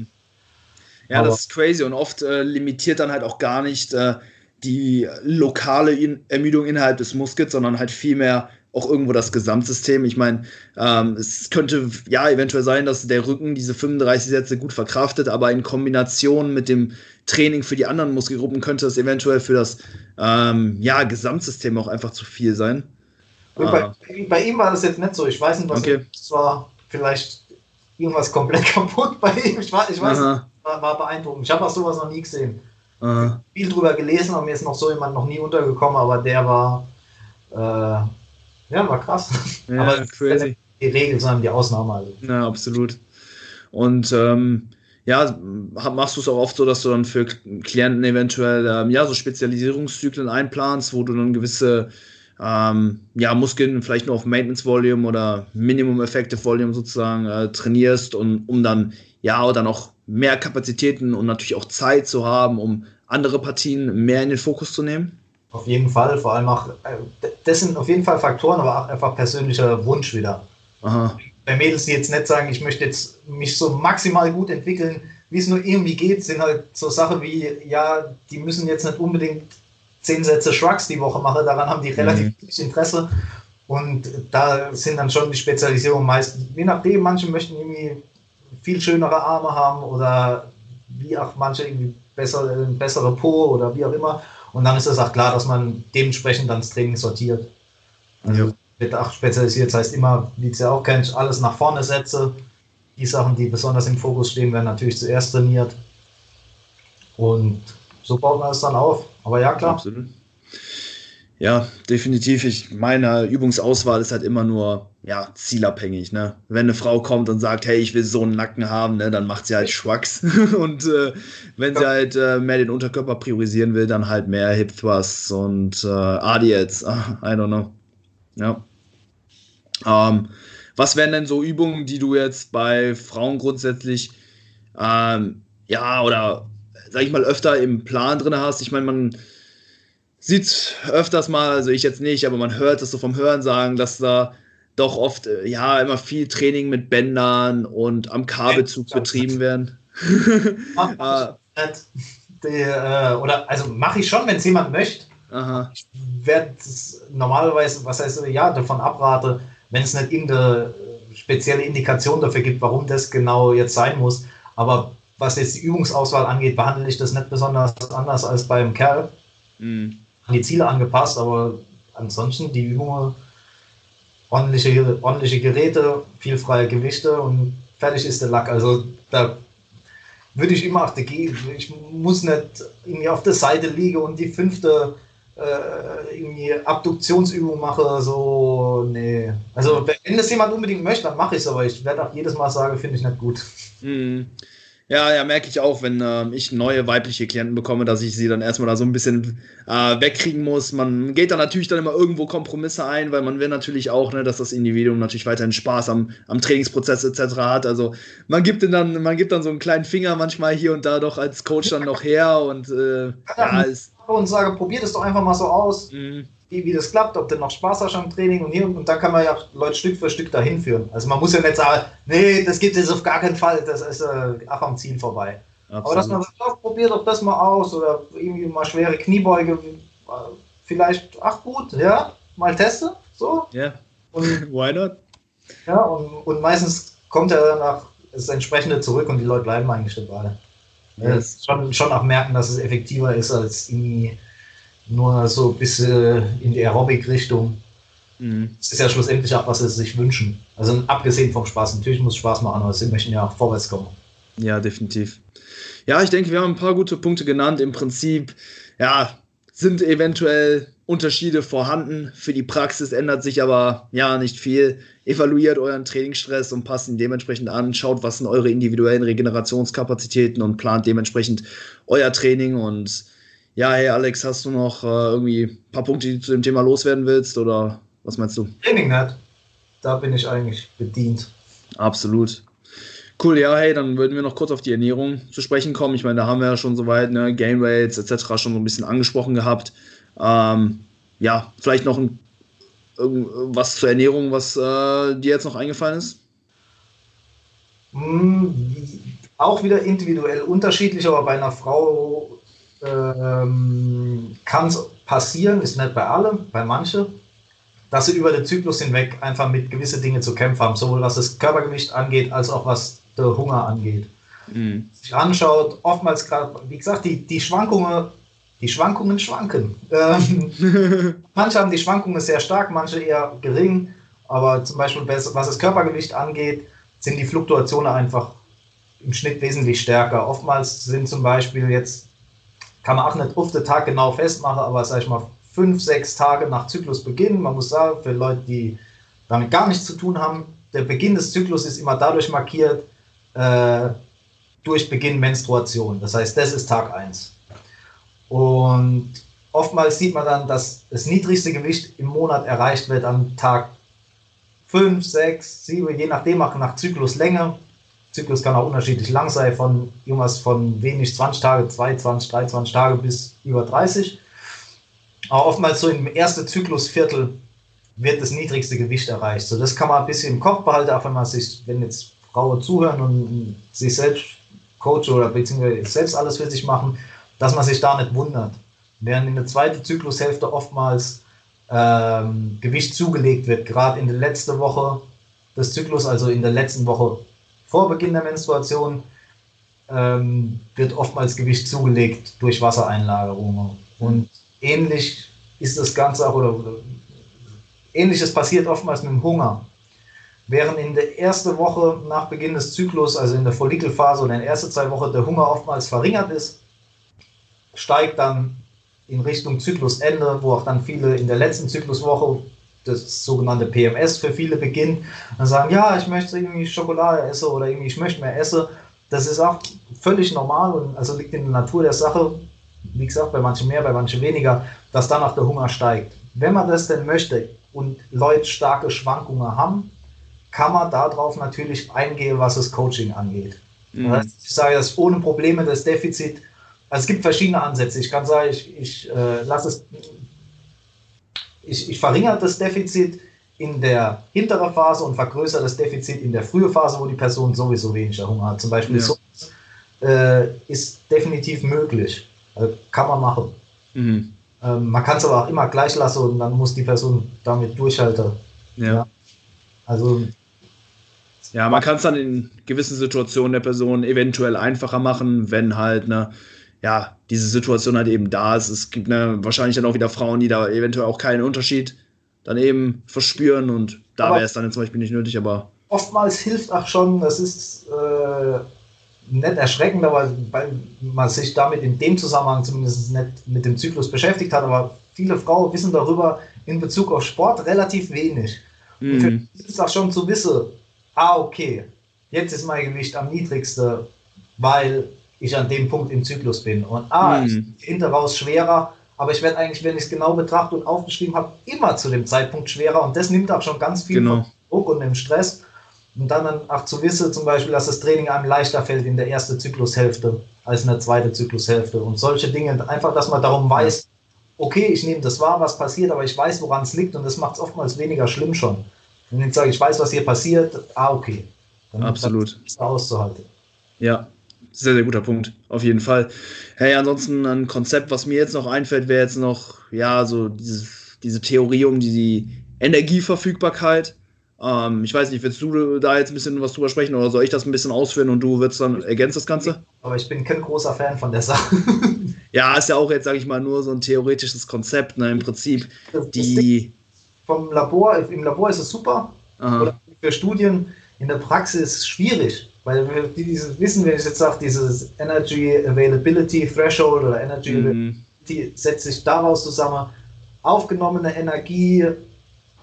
Ja, Aber das ist crazy und oft äh, limitiert dann halt auch gar nicht äh, die lokale In Ermüdung innerhalb des Muskels, sondern halt vielmehr auch irgendwo das Gesamtsystem. Ich meine, ähm, es könnte ja eventuell sein, dass der Rücken diese 35 Sätze gut verkraftet, aber in Kombination mit dem Training für die anderen Muskelgruppen könnte es eventuell für das ähm, ja, Gesamtsystem auch einfach zu viel sein. Bei, ah. bei, ihm war das jetzt nicht so. Ich weiß nicht, was okay. es war. Vielleicht irgendwas komplett kaputt bei ihm. Ich, war, ich weiß, war, war beeindruckend. Ich habe auch sowas noch nie gesehen. Aha. Viel drüber gelesen, aber mir ist noch so jemand noch nie untergekommen, aber der war äh, ja, war krass. Ja, Aber crazy. die Regel, sondern die Ausnahme. Also. Ja, absolut. Und ähm, ja, machst du es auch oft so, dass du dann für Klienten eventuell ähm, ja, so Spezialisierungszyklen einplanst, wo du dann gewisse ähm, ja, Muskeln vielleicht nur auf Maintenance Volume oder Minimum Effective Volume sozusagen äh, trainierst und um dann ja dann auch mehr Kapazitäten und natürlich auch Zeit zu haben, um andere Partien mehr in den Fokus zu nehmen? Auf jeden Fall, vor allem auch, äh, das sind auf jeden Fall Faktoren, aber auch einfach persönlicher Wunsch wieder. Aha. Bei Mädels, die jetzt nicht sagen, ich möchte jetzt mich so maximal gut entwickeln, wie es nur irgendwie geht, sind halt so Sachen wie, ja, die müssen jetzt nicht unbedingt zehn Sätze Shrugs die Woche machen, daran haben die relativ mhm. wenig Interesse. Und da sind dann schon die Spezialisierungen meist, je nachdem, manche möchten irgendwie viel schönere Arme haben oder wie auch manche irgendwie besser, bessere Po oder wie auch immer. Und dann ist es auch klar, dass man dementsprechend dann das Training sortiert. Also ja. wird auch spezialisiert, das heißt immer, wie es ja auch kennt, alles nach vorne setze. Die Sachen, die besonders im Fokus stehen, werden natürlich zuerst trainiert. Und so baut man es dann auf. Aber ja, klar. Absolut. Ja, definitiv. Ich meine, Übungsauswahl ist halt immer nur ja, zielabhängig. Ne? Wenn eine Frau kommt und sagt, hey, ich will so einen Nacken haben, ne, dann macht sie halt Schwachs. und äh, wenn sie halt äh, mehr den Unterkörper priorisieren will, dann halt mehr Hip Thrusts und äh, ADLs. Ah, I don't know. Ja. Ähm, was wären denn so Übungen, die du jetzt bei Frauen grundsätzlich ähm, ja oder sag ich mal öfter im Plan drin hast? Ich meine, man sieht öfters mal, also ich jetzt nicht, aber man hört es so vom Hören sagen, dass da doch oft äh, ja immer viel Training mit Bändern und am Kabelzug betrieben werden. Ah. die, äh, oder also mache ich schon, wenn es jemand möchte. Aha. Ich werde normalerweise, was heißt ja, davon abrate, wenn es nicht irgendeine spezielle Indikation dafür gibt, warum das genau jetzt sein muss. Aber was jetzt die Übungsauswahl angeht, behandle ich das nicht besonders anders als beim Kerl. Mhm an die Ziele angepasst, aber ansonsten die Übungen, ordentliche, ordentliche Geräte, viel freie Gewichte und fertig ist der Lack. Also da würde ich immer auf der G, ich muss nicht irgendwie auf der Seite liegen und die fünfte äh, irgendwie Abduktionsübung mache, so, nee. Also wenn das jemand unbedingt möchte, dann mache ich es, aber ich werde auch jedes Mal sagen, finde ich nicht gut. Mhm. Ja, ja, merke ich auch, wenn äh, ich neue weibliche Klienten bekomme, dass ich sie dann erstmal da so ein bisschen äh, wegkriegen muss. Man geht da natürlich dann immer irgendwo Kompromisse ein, weil man will natürlich auch, ne, dass das Individuum natürlich weiterhin Spaß am, am Trainingsprozess etc. hat. Also man gibt dann, man gibt dann so einen kleinen Finger manchmal hier und da doch als Coach dann noch her und äh, ja, ist. Und sage, probiert es doch einfach mal so aus. Mhm wie, wie das klappt, ob du noch Spaß hast am Training und hier und dann kann man ja Leute Stück für Stück dahin führen. Also man muss ja nicht sagen, nee, das gibt es auf gar keinen Fall, das ist äh, auch am Ziel vorbei. Absolut. Aber dass man sagt, probiert doch das mal aus oder irgendwie mal schwere Kniebeuge, äh, vielleicht, ach gut, ja, mal teste, so. Ja, yeah. why not? Ja, und, und meistens kommt ja danach das entsprechende zurück und die Leute bleiben eigentlich dabei. Yes. schon, schon auch merken, dass es effektiver ist als irgendwie nur so ein bisschen in die Aerobic-Richtung. Mhm. Das ist ja schlussendlich auch, was sie sich wünschen. Also abgesehen vom Spaß. Natürlich muss Spaß machen, aber sie möchten ja auch vorwärts kommen. Ja, definitiv. Ja, ich denke, wir haben ein paar gute Punkte genannt. Im Prinzip, ja, sind eventuell Unterschiede vorhanden. Für die Praxis ändert sich aber ja nicht viel. Evaluiert euren Trainingsstress und passt ihn dementsprechend an. Schaut, was sind eure individuellen Regenerationskapazitäten und plant dementsprechend euer Training und ja, hey Alex, hast du noch äh, irgendwie ein paar Punkte, die du zu dem Thema loswerden willst oder was meinst du? Training nicht. Da bin ich eigentlich bedient. Absolut. Cool, ja, hey, dann würden wir noch kurz auf die Ernährung zu sprechen kommen. Ich meine, da haben wir ja schon soweit, ne, Game Rates etc. schon so ein bisschen angesprochen gehabt. Ähm, ja, vielleicht noch ein, was zur Ernährung, was äh, dir jetzt noch eingefallen ist? Mm, auch wieder individuell unterschiedlich, aber bei einer Frau ähm, kann es passieren, ist nicht bei allen, bei manchen, dass sie über den Zyklus hinweg einfach mit gewissen Dingen zu kämpfen haben, sowohl was das Körpergewicht angeht, als auch was der Hunger angeht. Mhm. Sich anschaut, oftmals gerade, wie gesagt, die, die Schwankungen, die Schwankungen schwanken. Ähm, manche haben die Schwankungen sehr stark, manche eher gering, aber zum Beispiel, was das Körpergewicht angeht, sind die Fluktuationen einfach im Schnitt wesentlich stärker. Oftmals sind zum Beispiel jetzt kann man auch nicht auf den Tag genau festmachen, aber sag ich mal, fünf, sechs Tage nach Zyklusbeginn. Man muss sagen, für Leute, die damit gar nichts zu tun haben, der Beginn des Zyklus ist immer dadurch markiert, äh, durch Beginn Menstruation. Das heißt, das ist Tag 1. Und oftmals sieht man dann, dass das niedrigste Gewicht im Monat erreicht wird am Tag 5, 6, 7, je nachdem, auch nach Zykluslänge. Zyklus kann auch unterschiedlich lang sein, von irgendwas von wenig 20 Tage, 22, 23 Tage bis über 30. Aber oftmals so im ersten Zyklusviertel wird das niedrigste Gewicht erreicht. So, das kann man ein bisschen im Kopf behalten, auch wenn man sich, wenn jetzt Frauen zuhören und sich selbst coachen oder beziehungsweise selbst alles für sich machen, dass man sich da nicht wundert. Während in der zweiten Zyklushälfte oftmals ähm, Gewicht zugelegt wird, gerade in der letzten Woche des Zyklus, also in der letzten Woche vor Beginn der Menstruation, ähm, wird oftmals Gewicht zugelegt durch Wassereinlagerungen. Und ähnlich ist das Ganze auch, oder, oder ähnliches passiert oftmals mit dem Hunger. Während in der ersten Woche nach Beginn des Zyklus, also in der Follikelphase oder in der ersten zwei Wochen, der Hunger oftmals verringert ist, steigt dann in Richtung Zyklusende, wo auch dann viele in der letzten Zykluswoche das sogenannte PMS für viele beginnt, dann sagen, ja, ich möchte irgendwie Schokolade essen oder irgendwie ich möchte mehr essen. Das ist auch völlig normal und also liegt in der Natur der Sache, wie gesagt, bei manchen mehr, bei manchen weniger, dass danach der Hunger steigt. Wenn man das denn möchte und Leute starke Schwankungen haben, kann man darauf natürlich eingehen, was das Coaching angeht. Mhm. ich sage das ohne Probleme, das Defizit. Also es gibt verschiedene Ansätze. Ich kann sagen, ich, ich äh, lasse es, ich, ich verringere das Defizit in der hinteren Phase und vergrößere das Defizit in der frühen Phase, wo die Person sowieso weniger Hunger hat. Zum Beispiel ja. so äh, ist definitiv möglich. Also kann man machen. Mhm. Ähm, man kann es aber auch immer gleich lassen und dann muss die Person damit durchhalten. Ja. ja. Also. Ja, man kann es dann in gewissen Situationen der Person eventuell einfacher machen, wenn halt, ne, ja, diese Situation halt eben da ist. Es gibt ne, wahrscheinlich dann auch wieder Frauen, die da eventuell auch keinen Unterschied dann eben verspüren und da wäre es dann zum Beispiel nicht nötig, aber. Oftmals hilft auch schon, das ist äh, nicht erschreckend, aber weil man sich damit in dem Zusammenhang zumindest nicht mit dem Zyklus beschäftigt hat, aber viele Frauen wissen darüber in Bezug auf Sport relativ wenig. Mhm. Und für mich ist es auch schon zu wissen, ah, okay, jetzt ist mein Gewicht am niedrigsten, weil ich an dem Punkt im Zyklus bin. Und ah, mhm. ich hinter raus schwerer, aber ich werde eigentlich, wenn ich es genau betrachte und aufgeschrieben habe, immer zu dem Zeitpunkt schwerer. Und das nimmt auch schon ganz viel genau. Druck und dem Stress. Und dann, dann auch zu wissen, zum Beispiel, dass das Training einem leichter fällt in der ersten Zyklushälfte als in der zweiten Zyklushälfte. Und solche Dinge, einfach, dass man darum weiß, okay, ich nehme das wahr, was passiert, aber ich weiß, woran es liegt und das macht es oftmals weniger schlimm schon. Wenn ich sage, ich weiß, was hier passiert, ah, okay. Dann Absolut. Ist auszuhalten. Ja, sehr, sehr guter Punkt, auf jeden Fall. Hey, ansonsten ein Konzept, was mir jetzt noch einfällt, wäre jetzt noch, ja, so diese, diese Theorie um die, die Energieverfügbarkeit. Ähm, ich weiß nicht, willst du da jetzt ein bisschen was drüber sprechen oder soll ich das ein bisschen ausführen und du wirst dann ergänzt das Ganze? Aber ich bin kein großer Fan von der Sache. ja, ist ja auch jetzt, sage ich mal, nur so ein theoretisches Konzept, ne, im Prinzip. die vom Labor, im Labor ist es super. Oder für Studien in der Praxis schwierig, weil wir dieses wissen, wenn ich jetzt sage, dieses Energy Availability Threshold oder Energy mhm. Availability setzt sich daraus zusammen. Aufgenommene Energie,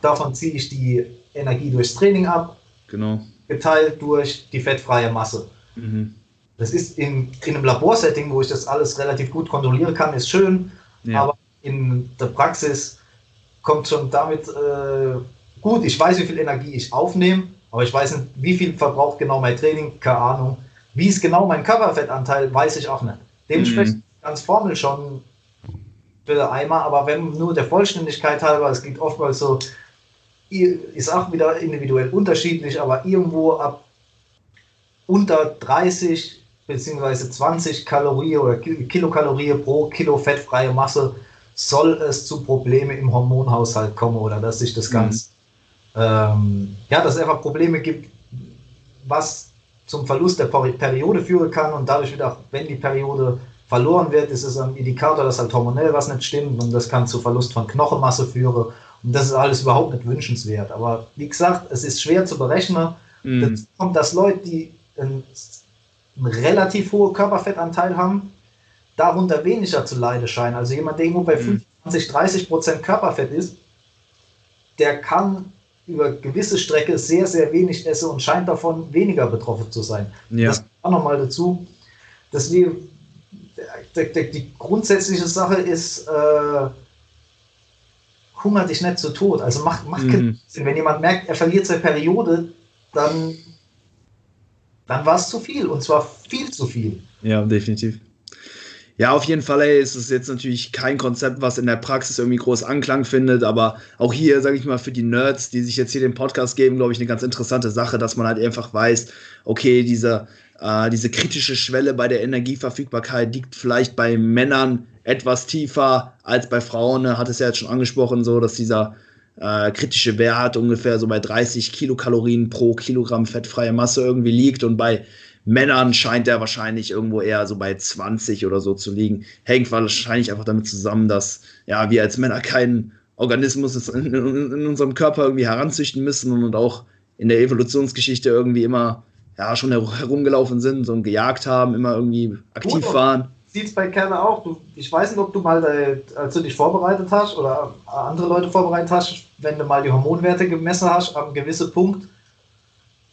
davon ziehe ich die Energie durchs Training ab, genau. geteilt durch die fettfreie Masse. Mhm. Das ist in, in einem Laborsetting, wo ich das alles relativ gut kontrollieren kann, ist schön, ja. aber in der Praxis kommt schon damit äh, gut, ich weiß, wie viel Energie ich aufnehme, aber ich weiß nicht, wie viel verbraucht genau mein Training, keine Ahnung. Wie ist genau mein Körperfettanteil, weiß ich auch nicht. Dementsprechend mhm. ganz Formel schon für einmal, aber wenn nur der Vollständigkeit halber, es geht oftmals so, ist auch wieder individuell unterschiedlich, aber irgendwo ab unter 30 bzw. 20 Kalorien oder Kilokalorien pro Kilo fettfreie Masse soll es zu Problemen im Hormonhaushalt kommen oder dass sich das Ganze, mhm. Ähm, ja, dass es einfach Probleme gibt, was zum Verlust der Periode führen kann und dadurch wieder, wenn die Periode verloren wird, ist es ein Indikator, dass halt hormonell was nicht stimmt und das kann zu Verlust von Knochenmasse führen und das ist alles überhaupt nicht wünschenswert. Aber wie gesagt, es ist schwer zu berechnen. Mm. Dazu kommt, dass Leute, die einen, einen relativ hohen Körperfettanteil haben, darunter weniger zu leiden scheinen. Also jemand, der irgendwo bei mm. 25, 30 Prozent Körperfett ist, der kann über gewisse Strecke sehr, sehr wenig essen und scheint davon weniger betroffen zu sein. Ja. Das kommt auch nochmal dazu, dass wir die, die, die grundsätzliche Sache ist, äh, hunger dich nicht zu Tod. Also macht, macht mhm. Sinn. Wenn jemand merkt, er verliert seine Periode, dann, dann war es zu viel. Und zwar viel zu viel. Ja, definitiv. Ja, auf jeden Fall ey, ist es jetzt natürlich kein Konzept, was in der Praxis irgendwie groß Anklang findet, aber auch hier, sage ich mal, für die Nerds, die sich jetzt hier den Podcast geben, glaube ich, eine ganz interessante Sache, dass man halt einfach weiß, okay, diese, äh, diese kritische Schwelle bei der Energieverfügbarkeit liegt vielleicht bei Männern etwas tiefer als bei Frauen. Ne? Hat es ja jetzt schon angesprochen, so dass dieser äh, kritische Wert ungefähr so bei 30 Kilokalorien pro Kilogramm fettfreie Masse irgendwie liegt und bei Männern scheint er wahrscheinlich irgendwo eher so bei 20 oder so zu liegen. Hängt wahrscheinlich einfach damit zusammen, dass ja, wir als Männer keinen Organismus in, in, unserem Körper irgendwie heranzüchten müssen und auch in der Evolutionsgeschichte irgendwie immer ja, schon herumgelaufen sind und gejagt haben, immer irgendwie aktiv Gut, waren. Sieht es bei Kerle auch. Du, ich weiß nicht, ob du mal, da, als du dich vorbereitet hast oder andere Leute vorbereitet hast, wenn du mal die Hormonwerte gemessen hast, am gewissen Punkt,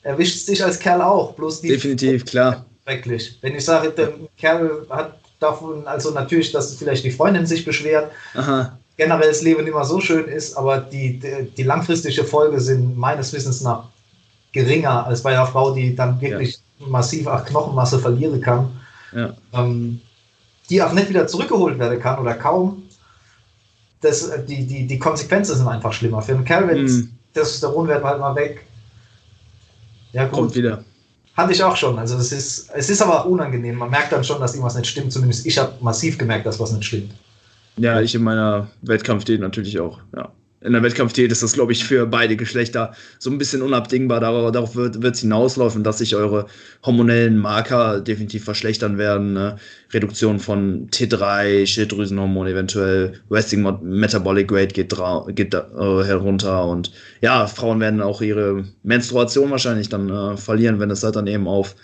erwischt es dich als Kerl auch. Bloß die Definitiv, klar. Schrecklich. Wenn ich sage, der Kerl hat davon, also natürlich, dass vielleicht die Freundin sich beschwert, Aha. generell das Leben immer so schön ist, aber die, die, die, langfristige Folge sind meines Wissens nach geringer als bei einer Frau, die dann wirklich ja. massiv auch Knochenmasse verlieren kann. Ja. Ähm, die auch nicht wieder zurückgeholt werden kann oder kaum. Das, die, die, die Konsequenzen sind einfach schlimmer. Für einen Kerl, wenn mm. Testosteronwert halt mal weg, ja, gut. Kommt wieder. Hatte ich auch schon. Also es ist, es ist aber unangenehm. Man merkt dann schon, dass irgendwas nicht stimmt. Zumindest ich habe massiv gemerkt, dass was nicht stimmt. Ja, ich in meiner Wettkampfdiät natürlich auch. Ja in der Wettkampfdiät ist das, glaube ich, für beide Geschlechter so ein bisschen unabdingbar. Darauf, darauf wird es hinauslaufen, dass sich eure hormonellen Marker definitiv verschlechtern werden. Ne? Reduktion von T3, Schilddrüsenhormon eventuell, Resting Metabolic Rate geht, geht äh, herunter und ja, Frauen werden auch ihre Menstruation wahrscheinlich dann äh, verlieren, wenn es halt dann eben auf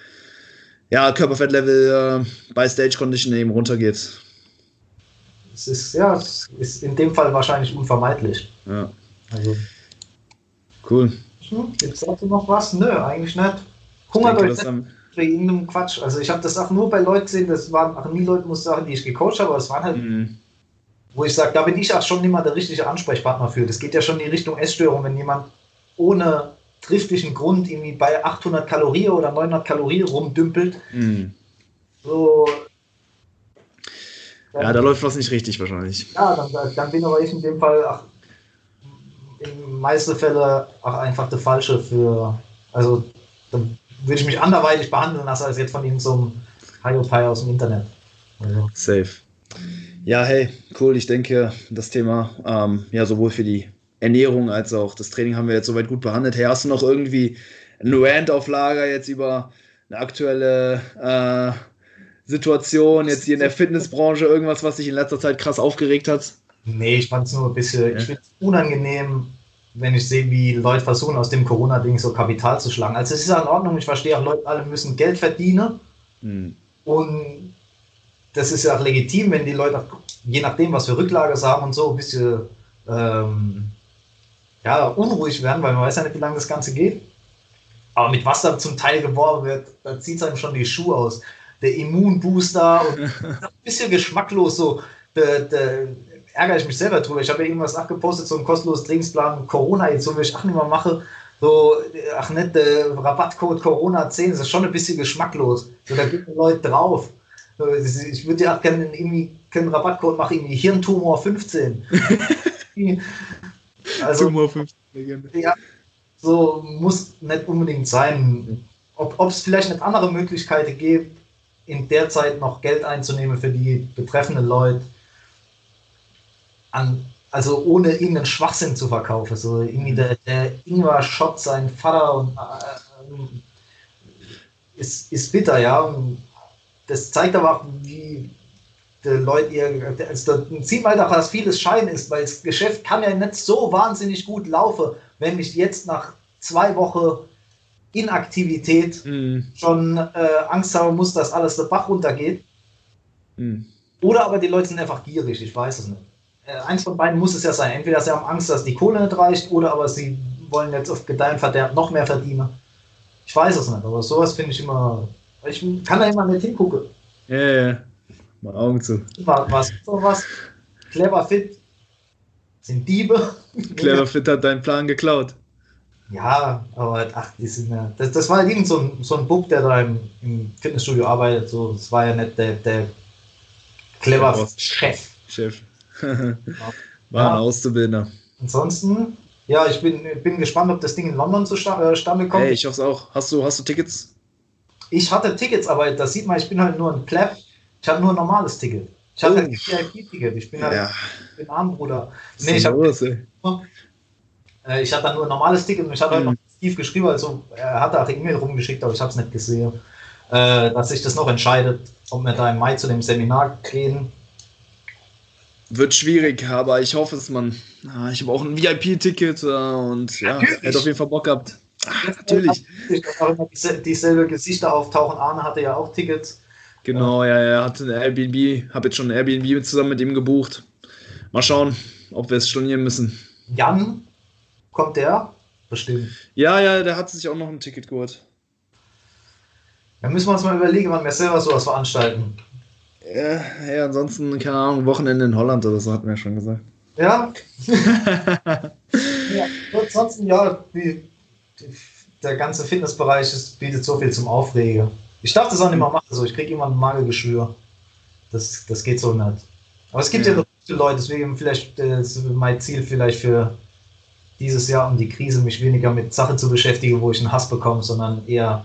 ja, Körperfettlevel äh, bei Stage Condition eben runtergeht es ist, ja, es ist in dem Fall wahrscheinlich unvermeidlich. Ja. Also. Cool. Gibt es dazu noch was? Nö, eigentlich nicht. Hunger durch wegen irgendeinem Quatsch. Also ich habe das auch nur bei Leuten gesehen, das waren auch nie Leute, muss sagen, die ich gecoacht habe, aber es waren halt, mhm. wo ich sage, da bin ich auch schon immer der richtige Ansprechpartner für. Das geht ja schon in die Richtung Essstörung, wenn jemand ohne triftigen Grund irgendwie bei 800 Kalorien oder 900 Kalorien rumdümpelt. Mhm. So, ja, da läuft was nicht richtig wahrscheinlich. Ja, dann, dann bin aber ich in dem Fall ach, in meisten Fällen auch einfach der Falsche für. Also, dann würde ich mich anderweitig behandeln lassen als jetzt von ihm zum Hiopai aus dem Internet. Also. Safe. Ja, hey, cool. Ich denke, das Thema, ähm, ja, sowohl für die Ernährung als auch das Training haben wir jetzt soweit gut behandelt. Hey, hast du noch irgendwie ein Rant auf Lager jetzt über eine aktuelle äh, Situation jetzt hier in der Fitnessbranche, irgendwas, was dich in letzter Zeit krass aufgeregt hat? Nee, ich fand es nur ein bisschen, ja. ich finde es unangenehm, wenn ich sehe, wie Leute versuchen, aus dem Corona-Ding so Kapital zu schlagen. Also es ist ja in Ordnung, ich verstehe auch, Leute alle müssen Geld verdienen. Hm. Und das ist ja auch legitim, wenn die Leute, je nachdem, was für Rücklages haben und so, ein bisschen ähm, ja, unruhig werden, weil man weiß ja nicht, wie lange das Ganze geht. Aber mit was da zum Teil geworben wird, da zieht es einem schon die Schuhe aus der Immunbooster und ein bisschen geschmacklos so. Da, da ärgere ich mich selber drüber. Ich habe ja irgendwas nachgepostet, so ein kostenloses Trainingsplan Corona jetzt, so will ich auch nicht mehr mache. So, ach nett, der Rabattcode Corona 10, das ist schon ein bisschen geschmacklos. So, da gibt Leute drauf. Ich würde ja auch gerne irgendwie keinen Rabattcode machen, irgendwie Hirntumor 15. also, Tumor 15, ja, so muss nicht unbedingt sein. Ob es vielleicht nicht andere Möglichkeiten gibt, in der Zeit noch Geld einzunehmen für die betreffenden Leute, an, also ohne irgendeinen Schwachsinn zu verkaufen. So irgendwie der, der Ingwer schott seinen Vater und äh, ist, ist bitter, ja. Und das zeigt aber auch, wie die Leute ihr, also man halt auch, dass vieles Schein ist, weil das Geschäft kann ja nicht so wahnsinnig gut laufen, wenn ich jetzt nach zwei Wochen Inaktivität mm. schon äh, Angst haben muss, dass alles der Bach runtergeht. Mm. Oder aber die Leute sind einfach gierig, ich weiß es nicht. Äh, eins von beiden muss es ja sein. Entweder sie haben Angst, dass die Kohle nicht reicht, oder aber sie wollen jetzt auf Gedeihen Verderb noch mehr verdienen. Ich weiß es nicht, aber sowas finde ich immer. Ich kann da immer nicht hingucken. Ja, ja. Mal Augen zu. Was, was, was? Clever Fit sind Diebe. Clever Fit hat deinen Plan geklaut. Ja, aber ach, die sind ja. Das, das war irgend so ein, so ein Bub, der da im, im Fitnessstudio arbeitet. So, das war ja nicht der, der Clever Der. Chef. Chef. Ja. War ein Auszubildender. Ansonsten, ja, ich bin, bin gespannt, ob das Ding in London zustande kommt. Hey, ich hoffe auch. Hast du, hast du Tickets? Ich hatte Tickets, aber das sieht man, ich bin halt nur ein Pleb. Ich hatte nur ein normales Ticket. Ich hatte Oh. ein VIP-Ticket. Ich bin halt Ja. ein Armbruder. Nee, ich, denn hab, los, ey? Äh, ich hatte dann nur ein normales Ticket und ich hatte halt Mhm. noch Steve geschrieben, also er hat da eine E-Mail rumgeschickt, aber ich habe es nicht gesehen. Äh, dass sich das noch entscheidet, ob wir da im Mai zu dem Seminar gehen. Wird schwierig, aber ich hoffe es, man. Ah, Ich habe auch ein VIP-Ticket äh, und ja, Natürlich. hätte auf jeden Fall Bock gehabt. Ah, natürlich. Dieselbe Gesichter auftauchen. Arne hatte ja auch Tickets. Genau, ja, er hatte ein Airbnb. Habe jetzt schon ein Airbnb zusammen mit ihm gebucht. Mal schauen, ob wir es stornieren müssen. Jan, kommt der? Bestimmt. Ja, ja, der hat sich auch noch ein Ticket geholt. Da müssen wir uns mal überlegen, wann wir selber sowas veranstalten. Ja, ja, ansonsten, keine Ahnung, Wochenende in Holland oder so, hatten wir ja schon gesagt. Ja? ja. Ansonsten, ja, die, die, der ganze Fitnessbereich ist, bietet so viel zum Aufregen. Ich darf das auch nicht mal machen, so. ich kriege immer ein Magengeschwür. Das, das geht so nicht. Aber es gibt ja, Ja. noch viele Leute, deswegen vielleicht äh, ist mein Ziel vielleicht für dieses Jahr, um die Krise, mich weniger mit Sachen zu beschäftigen, wo ich einen Hass bekomme, sondern eher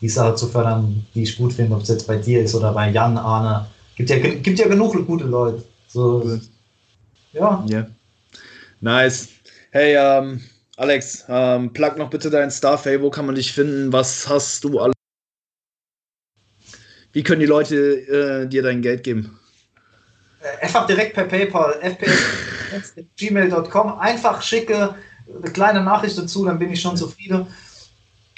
die Sache zu fördern, die ich gut finde, ob es jetzt bei dir ist oder bei Jan, Arne. Gibt ja, gibt ja genug gute Leute. So, ja, Ja. Nice. Hey, ähm, Alex, ähm, plug noch bitte deinen Stuff. Hey, wo kann man dich finden? Was hast du alles? Wie können die Leute äh, dir dein Geld geben? Äh, einfach direkt per PayPal, fps.gmail.com, einfach schicke eine kleine Nachricht dazu, dann bin ich schon zufrieden.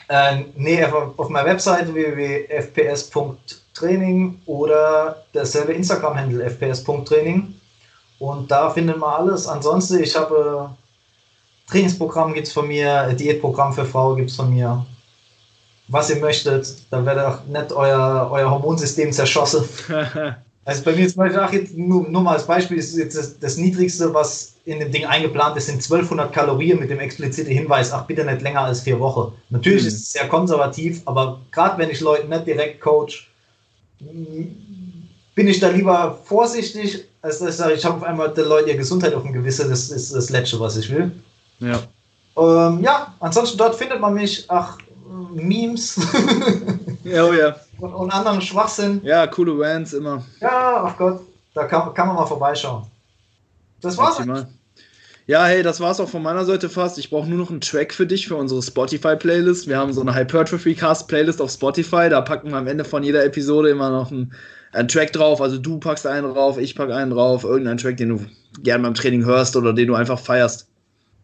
Äh, nee, auf meiner Webseite www.fps.training oder dasselbe Instagram-Handle fps.training und da findet man alles. Ansonsten, ich habe äh, Trainingsprogramm gibt es von mir, Diätprogramm für Frauen gibt es von mir. Was ihr möchtet, da wird auch nicht euer, euer Hormonsystem zerschossen. Also bei mir zum Beispiel, ach, jetzt nur, nur mal als Beispiel, ist jetzt das, das Niedrigste, was in dem Ding eingeplant ist, sind 1200 Kalorien mit dem expliziten Hinweis, ach bitte nicht länger als vier Wochen. Natürlich Mhm. ist es sehr konservativ, aber gerade wenn ich Leute nicht direkt coach, bin ich da lieber vorsichtig, als dass ich sage, ich habe auf einmal der Leute ihre Gesundheit auf dem Gewissen, das ist das Letzte, was ich will. ja. Ähm, ja, ansonsten dort findet man mich, ach, Memes Ja, oh ja. Und, und anderen Schwachsinn. Ja, coole Rants immer. Ja, ach Gott, da kann, kann man mal vorbeischauen. Das war's. Ja, hey, das war's auch von meiner Seite fast. Ich brauche nur noch einen Track für dich für unsere Spotify-Playlist. Wir haben so eine Hypertrophy Cast Playlist auf Spotify. Da packen wir am Ende von jeder Episode immer noch einen, einen Track drauf. Also du packst einen drauf, ich pack einen drauf. Irgendeinen Track, den du gern beim Training hörst oder den du einfach feierst.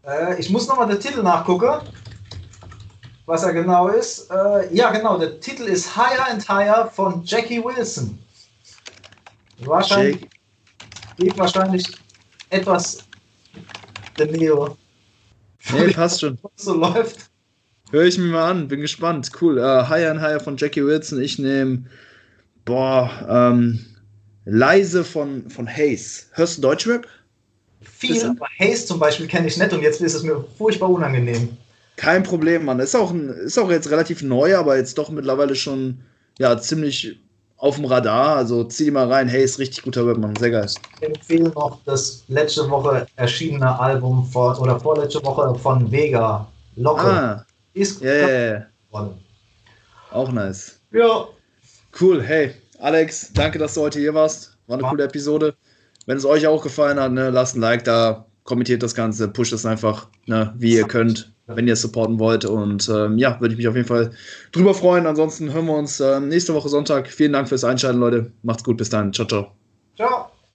Äh, ich muss nochmal den Titel nachgucken, was er genau ist. Äh, ja, genau, der Titel ist Higher and Higher von Jackie Wilson. Wahrscheinlich, Shake. geht wahrscheinlich etwas der Neo. Nee, passt schon. so läuft. Hör ich mir mal an, bin gespannt. Cool. Äh, Higher and Higher von Jackie Wilson. Ich nehme, boah, ähm, leise von, von Hayes. Hörst du Deutschrap? Viel, aber Haze zum Beispiel kenne ich nicht und jetzt ist es mir furchtbar unangenehm. Kein Problem, Mann. Ist auch, ein, ist auch jetzt relativ neu, aber jetzt doch mittlerweile schon ja, ziemlich auf dem Radar. Also zieh mal rein. Hey, ist richtig guter Rap, Mann. Sehr geil. Ich empfehle noch das letzte Woche erschienene Album vor, oder vorletzte Woche von Vega. Locker. Ah, Ist geworden. Auch nice. Ja. Cool. Hey, Alex, danke, dass du heute hier warst. War eine Ja. coole Episode. Wenn es euch auch gefallen hat, ne, lasst ein Like da, kommentiert das Ganze, pusht es einfach, ne, wie ihr könnt, wenn ihr es supporten wollt. Und ähm, ja, würde ich mich auf jeden Fall drüber freuen. Ansonsten hören wir uns ähm, nächste Woche Sonntag. Vielen Dank fürs Einschalten, Leute. Macht's gut, bis dann. Ciao, ciao. Ciao.